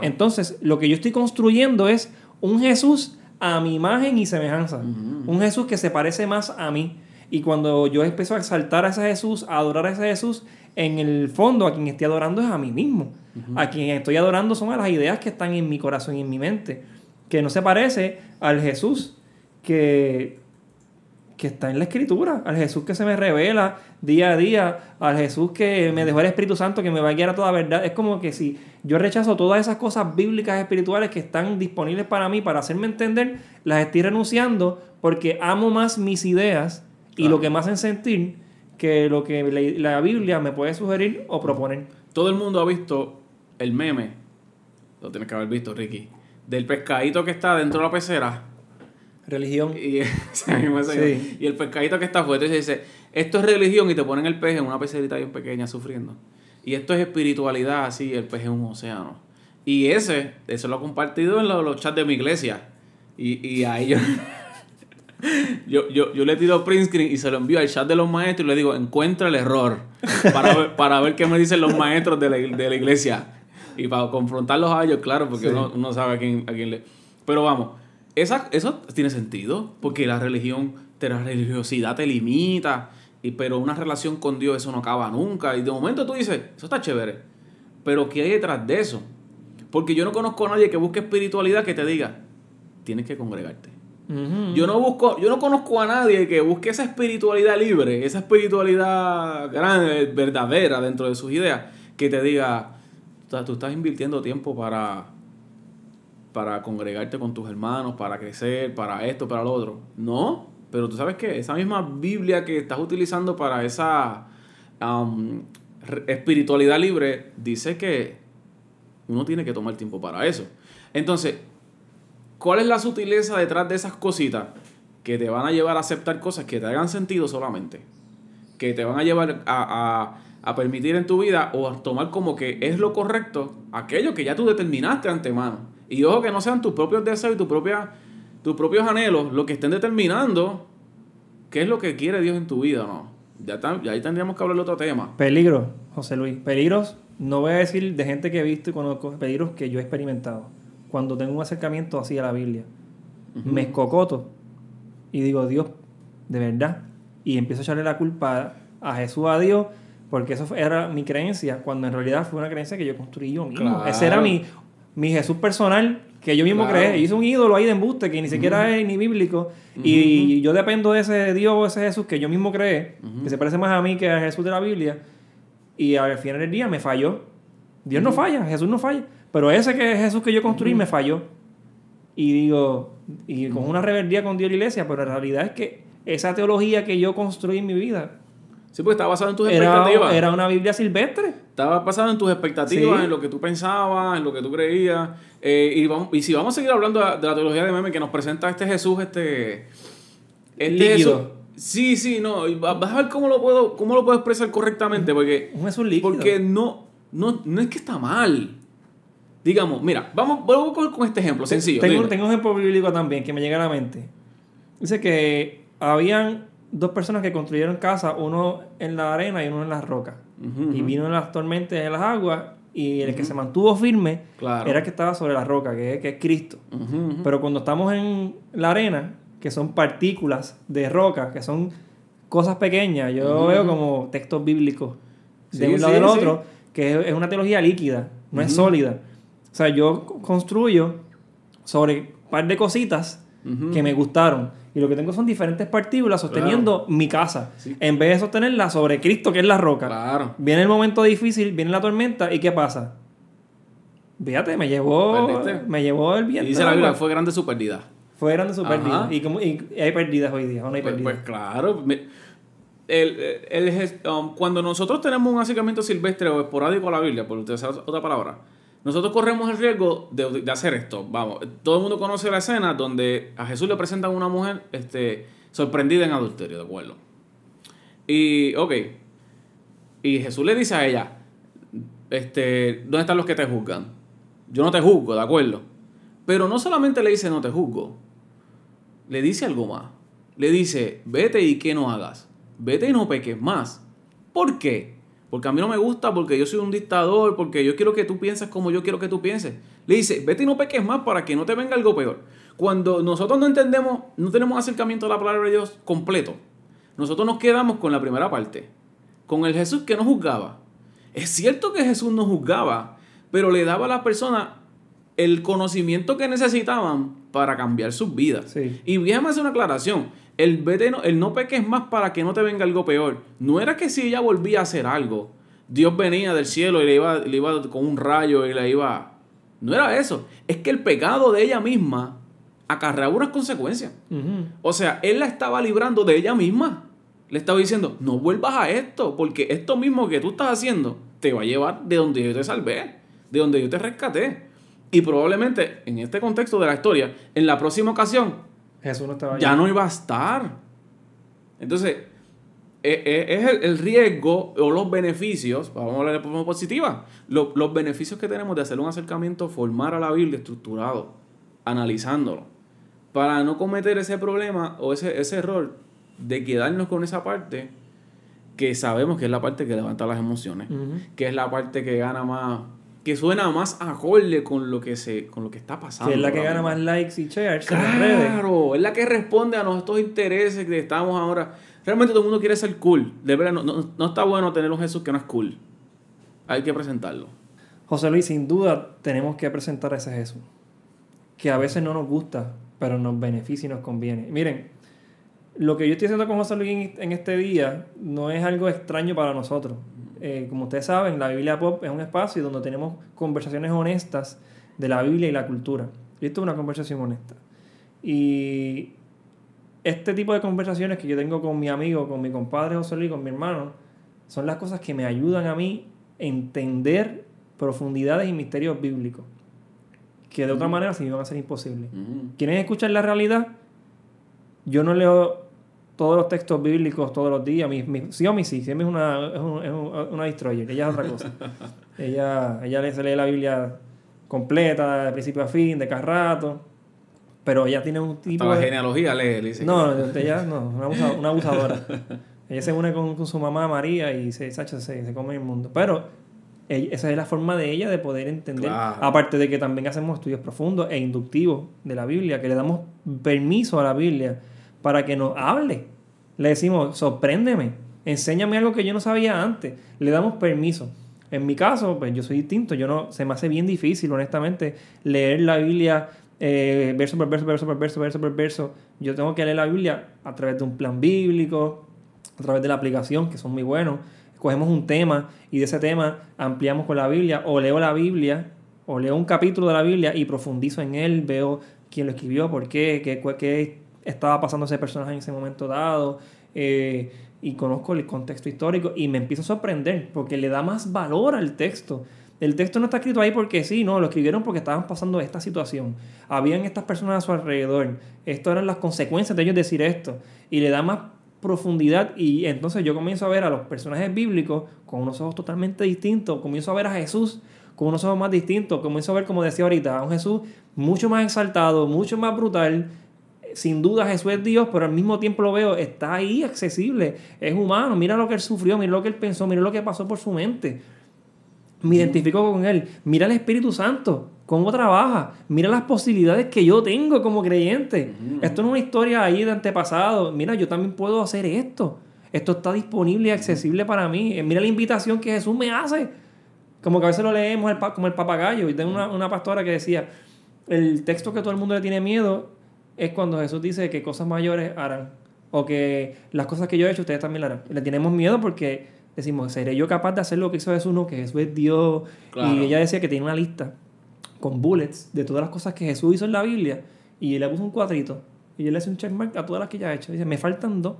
A: Entonces, lo que yo estoy construyendo es un Jesús a mi imagen y semejanza. Un Jesús que se parece más a mí. Y cuando yo empiezo a exaltar a ese Jesús, a adorar a ese Jesús, en el fondo a quien estoy adorando es a mí mismo. A quien estoy adorando son a las ideas que están en mi corazón y en mi mente. Que no se parece al Jesús que que está en la escritura, al Jesús que se me revela día a día, al Jesús que me dejó el Espíritu Santo que me va a guiar a toda verdad. Es como que si yo rechazo todas esas cosas bíblicas espirituales que están disponibles para mí, para hacerme entender, las estoy renunciando porque amo más mis ideas y lo que me hacen sentir que lo que la Biblia me puede sugerir o proponer.
B: Todo el mundo ha visto el meme, lo tienes que haber visto, Ricky, del pescadito que está dentro de la pecera
A: Religión.
B: Y, <laughs> y el pescadito que está fuerte dice, esto es religión y te ponen el pez en una pecerita bien pequeña sufriendo. Y esto es espiritualidad, así, el pez en un océano. Y ese, eso lo he compartido en los, chats de mi iglesia. Y, y ahí <laughs> yo, yo, yo, yo, le tiro print screen y se lo envío al chat de los maestros y le digo, encuentra el error. Para ver, para ver qué me dicen los maestros de la, de la iglesia. Y para confrontarlos a ellos, claro, porque uno, sabe a quién, a quién le... Pero vamos, eso tiene sentido, porque la religión, la religiosidad te limita, y, pero una relación con Dios eso no acaba nunca. Y de momento tú dices, eso está chévere, pero ¿qué hay detrás de eso? Porque yo no conozco a nadie que busque espiritualidad que te diga, tienes que congregarte. Yo no busco, yo no conozco a nadie que busque esa espiritualidad libre, esa espiritualidad grande, verdadera dentro de sus ideas, que te diga, tú estás invirtiendo tiempo para para congregarte con tus hermanos, para crecer, para esto, para lo otro. No, pero tú sabes que esa misma Biblia que estás utilizando para esa espiritualidad libre dice que uno tiene que tomar tiempo para eso. Entonces, ¿cuál es la sutileza detrás de esas cositas que te van a llevar a aceptar cosas que te hagan sentido solamente? Que te van a llevar a, a permitir en tu vida o a tomar como que es lo correcto aquello que ya tú determinaste antemano. Y ojo que no sean tus propios deseos y tus tus propios anhelos lo que estén determinando qué es lo que quiere Dios en tu vida, ¿no? Ya, ya ahí tendríamos que hablar de otro tema.
A: Peligro, José Luis. Peligros, no voy a decir de gente que he visto y conozco, peligros que yo he experimentado. Cuando tengo un acercamiento así a la Biblia, me escocoto y digo, Dios, de verdad. Y empiezo a echarle la culpa a Jesús, a Dios, porque eso era mi creencia, cuando en realidad fue una creencia que yo construí yo mismo. Ese era mi mi Jesús personal, que yo mismo creé. Hice un ídolo ahí de embuste que ni siquiera es ni bíblico. Y yo dependo de ese Dios o ese Jesús que yo mismo creé, que se parece más a mí que a Jesús de la Biblia. Y al final del día me falló. Dios no falla, Jesús no falla. Pero ese que es Jesús que yo construí me falló. Y digo, y con una rebeldía con Dios y la iglesia, pero la realidad es que esa teología que yo construí en mi vida
B: Sí, porque estaba basado en tus expectativas.
A: Era una Biblia silvestre.
B: Estaba basado en tus expectativas, en lo que tú pensabas, en lo que tú creías. Eh, y, vamos, y si vamos a seguir hablando de la, teología de meme que nos presenta este Jesús, este.
A: este líquido.
B: Sí, sí, no. Vas a ver cómo lo puedo, cómo lo puedo expresar correctamente. Porque.
A: Un Jesús líquido.
B: Porque no, no, no es que está mal. Digamos, mira, vamos, vamos con, con este ejemplo sencillo.
A: Tengo, tengo un ejemplo bíblico también que me llega a la mente. Dice que habían dos personas que construyeron casa, uno en la arena y uno en las rocas. Y vino las tormentas de las aguas y el que se mantuvo firme
B: Claro.
A: era el que estaba sobre la roca, que es, que es Cristo. Pero cuando estamos en la arena, que son partículas de roca, que son cosas pequeñas, yo veo como textos bíblicos de
B: Sí,
A: un lado
B: sí,
A: del
B: sí.
A: otro, que es- una teología líquida, no es sólida. O sea, yo co- construyo sobre un par de cositas que me gustaron. Y lo que tengo son diferentes partículas sosteniendo mi casa.
B: Sí.
A: En vez de sostenerla sobre Cristo, que es la roca.
B: Claro.
A: Viene el momento difícil, viene la tormenta, ¿y qué pasa? Fíjate, me llevó,
B: Perdiste.
A: me llevó el
B: Y
A: viento.
B: dice la Biblia, fue grande su pérdida.
A: Fue grande su pérdida. ¿Y, cómo- y hay pérdidas hoy día, ¿o no hay
B: Pues,
A: pérdidas?
B: pues claro. me- el- el- el- um, cuando nosotros tenemos un acercamiento silvestre o esporádico a la Biblia, por utilizar otra palabra, nosotros corremos el riesgo de, hacer esto. Vamos, todo el mundo conoce la escena donde a Jesús le presentan una mujer este, sorprendida en adulterio, ¿de acuerdo? Y, ok. Y Jesús le dice a ella, este, ¿dónde están los que te juzgan? Yo no te juzgo, ¿de acuerdo? Pero no solamente le dice no te juzgo, le dice algo más. Le dice, vete y que no hagas. Vete y no peques más. ¿Por qué? Porque a mí no me gusta, porque yo soy un dictador, porque yo quiero que tú pienses como yo quiero que tú pienses. Le dice, vete y no peques más para que no te venga algo peor. Cuando nosotros no entendemos, no tenemos acercamiento a la palabra de Dios completo, nosotros nos quedamos con la primera parte, con el Jesús que no juzgaba. Es cierto que Jesús no juzgaba, pero le daba a las personas el conocimiento que necesitaban para cambiar sus vidas.
A: Sí.
B: Y déjame hacer una aclaración. El, vete no, el no peques más para que no te venga algo peor. No era que si ella volvía a hacer algo, Dios venía del cielo y le iba, le iba con un rayo y le iba... No era eso. Es que el pecado de ella misma acarreaba unas consecuencias. O sea, él la estaba librando de ella misma. Le estaba diciendo, no vuelvas a esto, porque esto mismo que tú estás haciendo te va a llevar de donde yo te salvé, de donde yo te rescaté. Y probablemente, en este contexto de la historia, en la próxima ocasión,
A: Jesús no estaba
B: ya
A: allí.
B: no iba a estar. Entonces, e- e- es el, riesgo o los beneficios, vamos a hablar de forma positiva, lo- los beneficios que tenemos de hacer un acercamiento, formar a la Biblia estructurado, analizándolo, para no cometer ese problema o ese, ese error de quedarnos con esa parte que sabemos que es la parte que levanta las emociones, que es la parte que gana más, que suena más acorde con lo que se, con lo que está pasando.
A: Que es la que gana más likes y shares en las redes.
B: Claro, es la que responde a nuestros intereses que estamos ahora. Realmente todo el mundo quiere ser cool. De verdad, no, no- no está bueno tener un Jesús que no es cool. Hay que presentarlo.
A: José Luis, sin duda tenemos que presentar a ese Jesús. Que a veces no nos gusta, pero nos beneficia y nos conviene. Miren, lo que yo estoy haciendo con José Luis en este día no es algo extraño para nosotros. Eh, como ustedes saben, la Biblia Pop es un espacio donde tenemos conversaciones honestas de la Biblia y la cultura. Y esto es una conversación honesta. Y este tipo de conversaciones que yo tengo con mi amigo, con mi compadre José Luis, con mi hermano, son las cosas que me ayudan a mí a entender profundidades y misterios bíblicos que de otra manera se me iban a ser imposibles. ¿Quieren escuchar la realidad? Yo no leo todos los textos bíblicos todos los días. Mi, mi, sí o mi sí, sí es una, es, un- es un- una destroyer, ella es otra cosa. <laughs> ella, ella se lee la Biblia completa, de principio a fin, de cada rato. Pero ella tiene un tipo
B: la
A: de...
B: genealogía le, le dice.
A: No, ella no, una, abusa- una abusadora. ella se une con, con su mamá María y se, Sacha, se, se come el mundo. Pero ella- esa es la forma de ella de poder entender.
B: Claro.
A: Aparte de que también hacemos estudios profundos e inductivos de la Biblia, que le damos permiso a la Biblia para que nos hable. Le decimos, sorpréndeme, enséñame algo que yo no sabía antes. Le damos permiso. En mi caso, pues yo soy distinto. Yo no, se me hace bien difícil, honestamente, leer la Biblia eh, verso por verso, verso por verso, verso por verso. Yo tengo que leer la Biblia a través de un plan bíblico, a través de la aplicación, que son muy buenos. Cogemos un tema y de ese tema ampliamos con la Biblia, o leo la Biblia, o leo un capítulo de la Biblia y profundizo en él, veo quién lo escribió, por qué, qué, qué estaba pasando ese personaje en ese momento dado, eh, y conozco el contexto histórico y me empiezo a sorprender, porque le da más valor al texto. El texto no está escrito ahí porque sí, no, lo escribieron porque estaban pasando esta situación. Habían estas personas a su alrededor. Esto eran las consecuencias de ellos decir esto. Y le da más profundidad y entonces yo comienzo a ver a los personajes bíblicos con unos ojos totalmente distintos. Comienzo a ver a Jesús con unos ojos más distintos. Comienzo a ver, como decía ahorita, a un Jesús mucho más exaltado, mucho más brutal. Sin duda Jesús es Dios, pero al mismo tiempo lo veo, está ahí accesible, es humano, mira lo que él sufrió, mira lo que él pensó, mira lo que pasó por su mente. Me identifico con él, mira el Espíritu Santo, cómo trabaja, mira las posibilidades que yo tengo como creyente. Esto no es una historia ahí de antepasado, mira, yo también puedo hacer esto. Esto está disponible y accesible para mí. Mira la invitación que Jesús me hace. Como que a veces lo leemos como el papagayo. Y tengo una, una pastora que decía, el texto que todo el mundo le tiene miedo es cuando Jesús dice que cosas mayores harán. O que las cosas que yo he hecho ustedes también las harán. Le tenemos miedo porque decimos, ¿seré yo capaz de hacer lo que hizo Jesús? No, que Jesús es Dios. Y ella decía que tiene una lista con bullets de todas las cosas que Jesús hizo en la Biblia. Y él le puso un cuadrito. Y él le hace un checkmark a todas las que ya ha hecho. Dice, me faltan dos.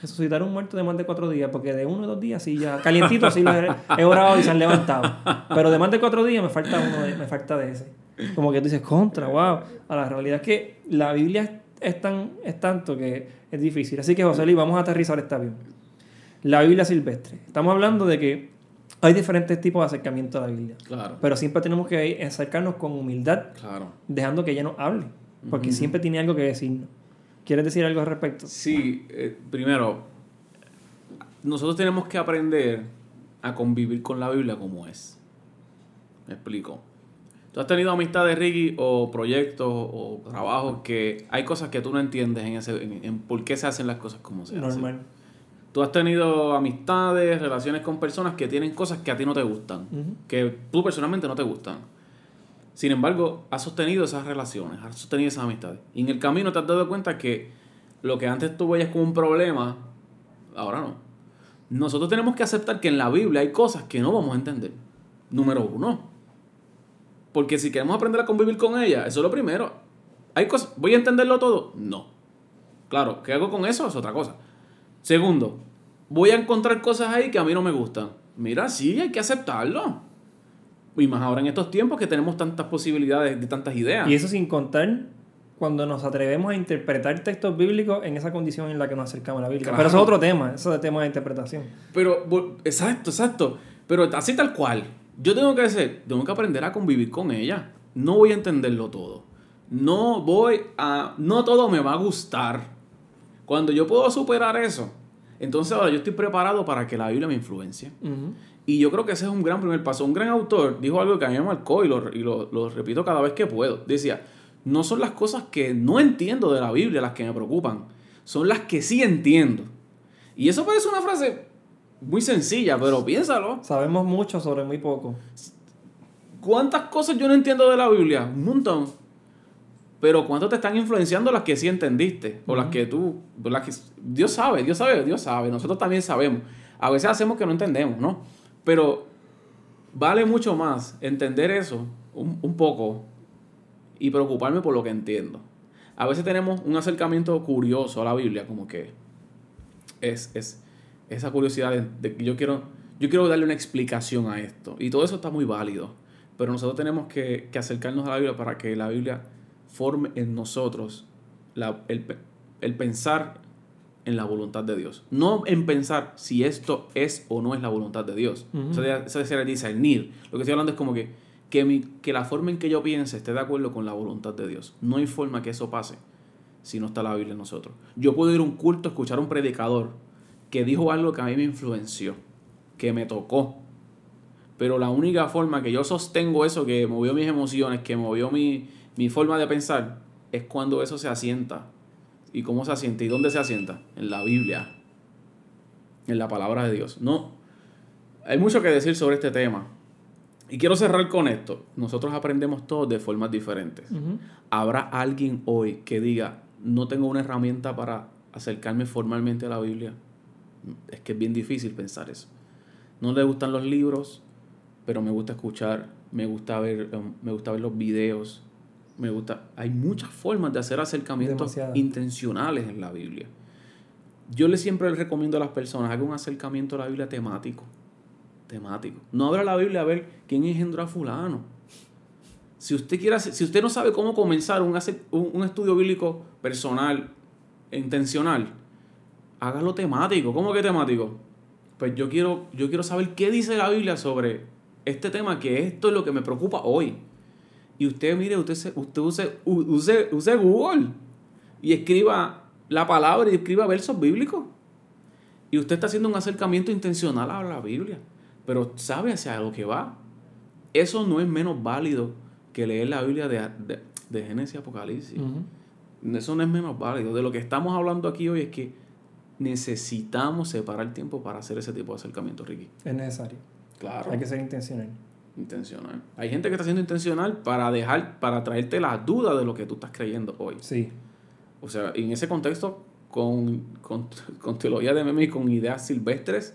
A: Resucitar un muerto de más de cuatro días, porque de uno o dos días sí ya, calientito así lo he, orado y se han levantado. Pero de más de cuatro días me falta uno, me falta de ese. Como que tú dices, contra, wow. A la realidad es que la Biblia es, tan, es tanto que es difícil. Así que, José Luis, vamos a aterrizar esta avión. La Biblia silvestre. Estamos hablando de que hay diferentes tipos de acercamiento a la Biblia.
B: Claro.
A: Pero siempre tenemos que acercarnos con humildad,
B: claro.
A: dejando que ella nos hable. Porque siempre tiene algo que decirnos. ¿Quieres decir algo al respecto?
B: Sí, eh, primero, nosotros tenemos que aprender a convivir con la Biblia como es. Me explico. ¿Tú has tenido amistades, Ricky, o proyectos o trabajos que hay cosas que tú no entiendes en, ese, en, por qué se hacen las cosas como se
A: hacen? Normal.
B: Tú has tenido amistades, relaciones con personas que tienen cosas que a ti no te gustan, que tú personalmente no te gustan. Sin embargo, has sostenido esas relaciones, has sostenido esas amistades. Y en el camino te has dado cuenta que lo que antes tú veías como un problema, ahora no. Nosotros tenemos que aceptar que en la Biblia hay cosas que no vamos a entender. Número uno. Porque si queremos aprender a convivir con ella, eso es lo primero. ¿Hay cosas? ¿Voy a entenderlo todo? No. Claro, ¿qué hago con eso? Es otra cosa. Segundo, ¿voy a encontrar cosas ahí que a mí no me gustan? Mira, sí, hay que aceptarlo. Y más ahora en estos tiempos que tenemos tantas posibilidades de tantas ideas.
A: Y eso sin contar cuando nos atrevemos a interpretar textos bíblicos en esa condición en la que nos acercamos a la Biblia. Pero eso es otro tema, eso es tema de interpretación.
B: Pero, exacto, exacto. Pero así tal cual. Yo tengo que hacer, tengo que aprender a convivir con ella. No voy a entenderlo todo. No voy a. No todo me va a gustar. Cuando yo puedo superar eso, entonces ahora yo estoy preparado para que la Biblia me influencie. Y yo creo que ese es un gran primer paso. Un gran autor dijo algo que a mí me marcó y lo, y lo, repito cada vez que puedo. Decía, no son las cosas que no entiendo de la Biblia las que me preocupan, son las que sí entiendo. Y eso parece una frase muy sencilla, pero piénsalo.
A: Sabemos mucho sobre muy poco.
B: ¿Cuántas cosas yo no entiendo de la Biblia? Un montón. Pero ¿cuánto te están influenciando las que sí entendiste? O las que tú... Las que, Dios sabe, Dios sabe, Dios sabe. Nosotros también sabemos. A veces hacemos que no entendemos, ¿no? Pero vale mucho más entender eso un, poco y preocuparme por lo que entiendo. A veces tenemos un acercamiento curioso a la Biblia, como que es, es esa curiosidad de, que yo quiero, yo quiero darle una explicación a esto. Y todo eso está muy válido. Pero nosotros tenemos que, que acercarnos a la Biblia para que la Biblia forme en nosotros la, el, el pensar en la voluntad de Dios. No en pensar si esto es o no es la voluntad de Dios. Eso, eso es el discernir. Lo que estoy hablando es como que, que, mi, que la forma en que yo piense esté de acuerdo con la voluntad de Dios. No hay forma que eso pase si no está la Biblia en nosotros. Yo puedo ir a un culto, escuchar a un predicador que dijo algo que a mí me influenció, que me tocó. Pero la única forma que yo sostengo eso, que movió mis emociones, que movió mi, mi forma de pensar, es cuando eso se asienta ¿Y cómo se asienta? ¿Y dónde se asienta? En la Biblia. En la palabra de Dios. No. Hay mucho que decir sobre este tema. Y quiero cerrar con esto. Nosotros aprendemos todos de formas diferentes. ¿Habrá alguien hoy que diga, no tengo una herramienta para acercarme formalmente a la Biblia? Es que es bien difícil pensar eso. No le gustan los libros, pero me gusta escuchar, me gusta ver, um, me gusta ver los videos, me gusta. Hay muchas formas de hacer acercamientos intencionales en la Biblia. Yo le siempre recomiendo a las personas, haga un acercamiento a la Biblia temático. Temático. No abra la Biblia a ver quién engendró a fulano. Si usted, quiere si usted no sabe cómo comenzar un, un estudio bíblico personal, intencional, hágalo temático. ¿Cómo que temático? Pues yo quiero, yo quiero saber qué dice la Biblia sobre este tema que esto es lo que me preocupa hoy. Y usted, mire, usted, usted use, use, use Google y escriba la palabra y escriba versos bíblicos. Y usted está haciendo un acercamiento intencional a la Biblia, pero sabe hacia lo que va. Eso no es menos válido que leer la Biblia de, de, Génesis y Apocalipsis. Eso no es menos válido. De lo que estamos hablando aquí hoy es que necesitamos separar tiempo para hacer ese tipo de acercamiento, Ricky.
A: Es necesario. Claro. Hay que ser intencional.
B: Intencional. Hay gente que está siendo intencional para dejar, para traerte la duda de lo que tú estás creyendo hoy. Sí. O sea, en ese contexto, con, con, con teología de meme y con ideas silvestres,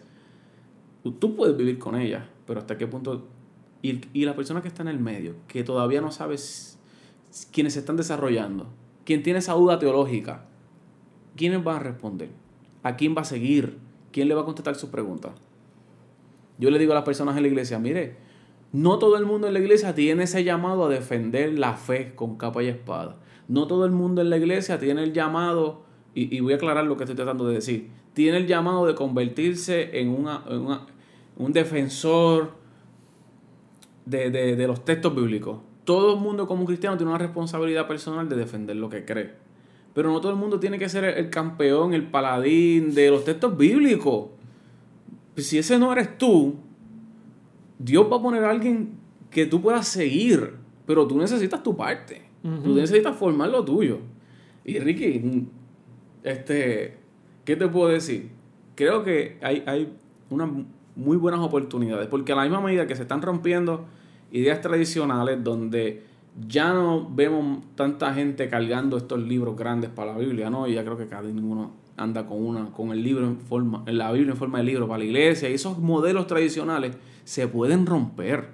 B: tú puedes vivir con ellas, pero hasta qué punto... Y, y la persona que está en el medio, que todavía no sabes quiénes se están desarrollando, quién tiene esa duda teológica, ¿quiénes van a responder? ¿A quién va a seguir? ¿Quién le va a contestar sus preguntas? Yo le digo a las personas en la iglesia, mire, no todo el mundo en la iglesia tiene ese llamado a defender la fe con capa y espada. No todo el mundo en la iglesia tiene el llamado, y, voy a aclarar lo que estoy tratando de decir, tiene el llamado de convertirse en, una, un defensor de, de, los textos bíblicos. Todo el mundo como cristiano tiene una responsabilidad personal de defender lo que cree. Pero no todo el mundo tiene que ser el campeón, el paladín de los textos bíblicos. Si ese no eres tú, Dios va a poner a alguien que tú puedas seguir, pero tú necesitas tu parte. Tú necesitas formar lo tuyo. Y Ricky, este, ¿qué te puedo decir? Creo que hay, hay unas muy buenas oportunidades, porque a la misma medida que se están rompiendo ideas tradicionales donde ya no vemos tanta gente cargando estos libros grandes para la Biblia, ¿no? Y ya creo que cada ninguno anda con una con el libro en forma la Biblia en forma de libro para la iglesia y esos modelos tradicionales se pueden romper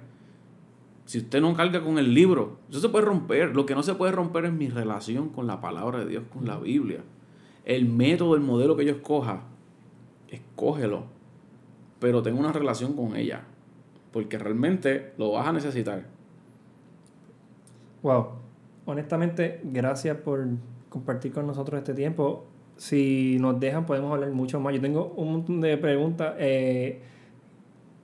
B: si usted no carga con el libro, eso se puede romper. Lo que no se puede romper es mi relación con la palabra de Dios, con la Biblia. El método, el modelo que yo escoja, escógelo. Pero tengo una relación con ella. Porque realmente lo vas a necesitar.
A: Wow. Honestamente, gracias por compartir con nosotros este tiempo. Si nos dejan, podemos hablar mucho más. Yo tengo un montón de preguntas eh,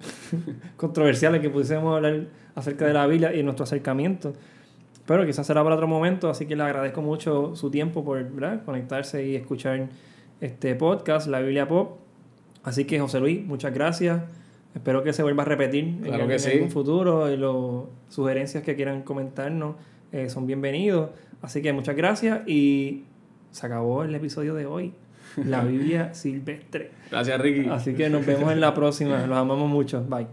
A: <laughs> controversiales que pudiésemos hablar acerca de la Biblia y nuestro acercamiento. Pero quizás será para otro momento, así que le agradezco mucho su tiempo por conectarse y escuchar este podcast, La Biblia Pop. Así que José Luis, muchas gracias. Espero que se vuelva a repetir en, el, futuro. Y las sugerencias que quieran comentarnos eh, son bienvenidos. Así que muchas gracias y se acabó el episodio de hoy. La <laughs> Biblia silvestre.
B: Gracias, Ricky.
A: Así que nos vemos en la próxima. Los amamos mucho. Bye.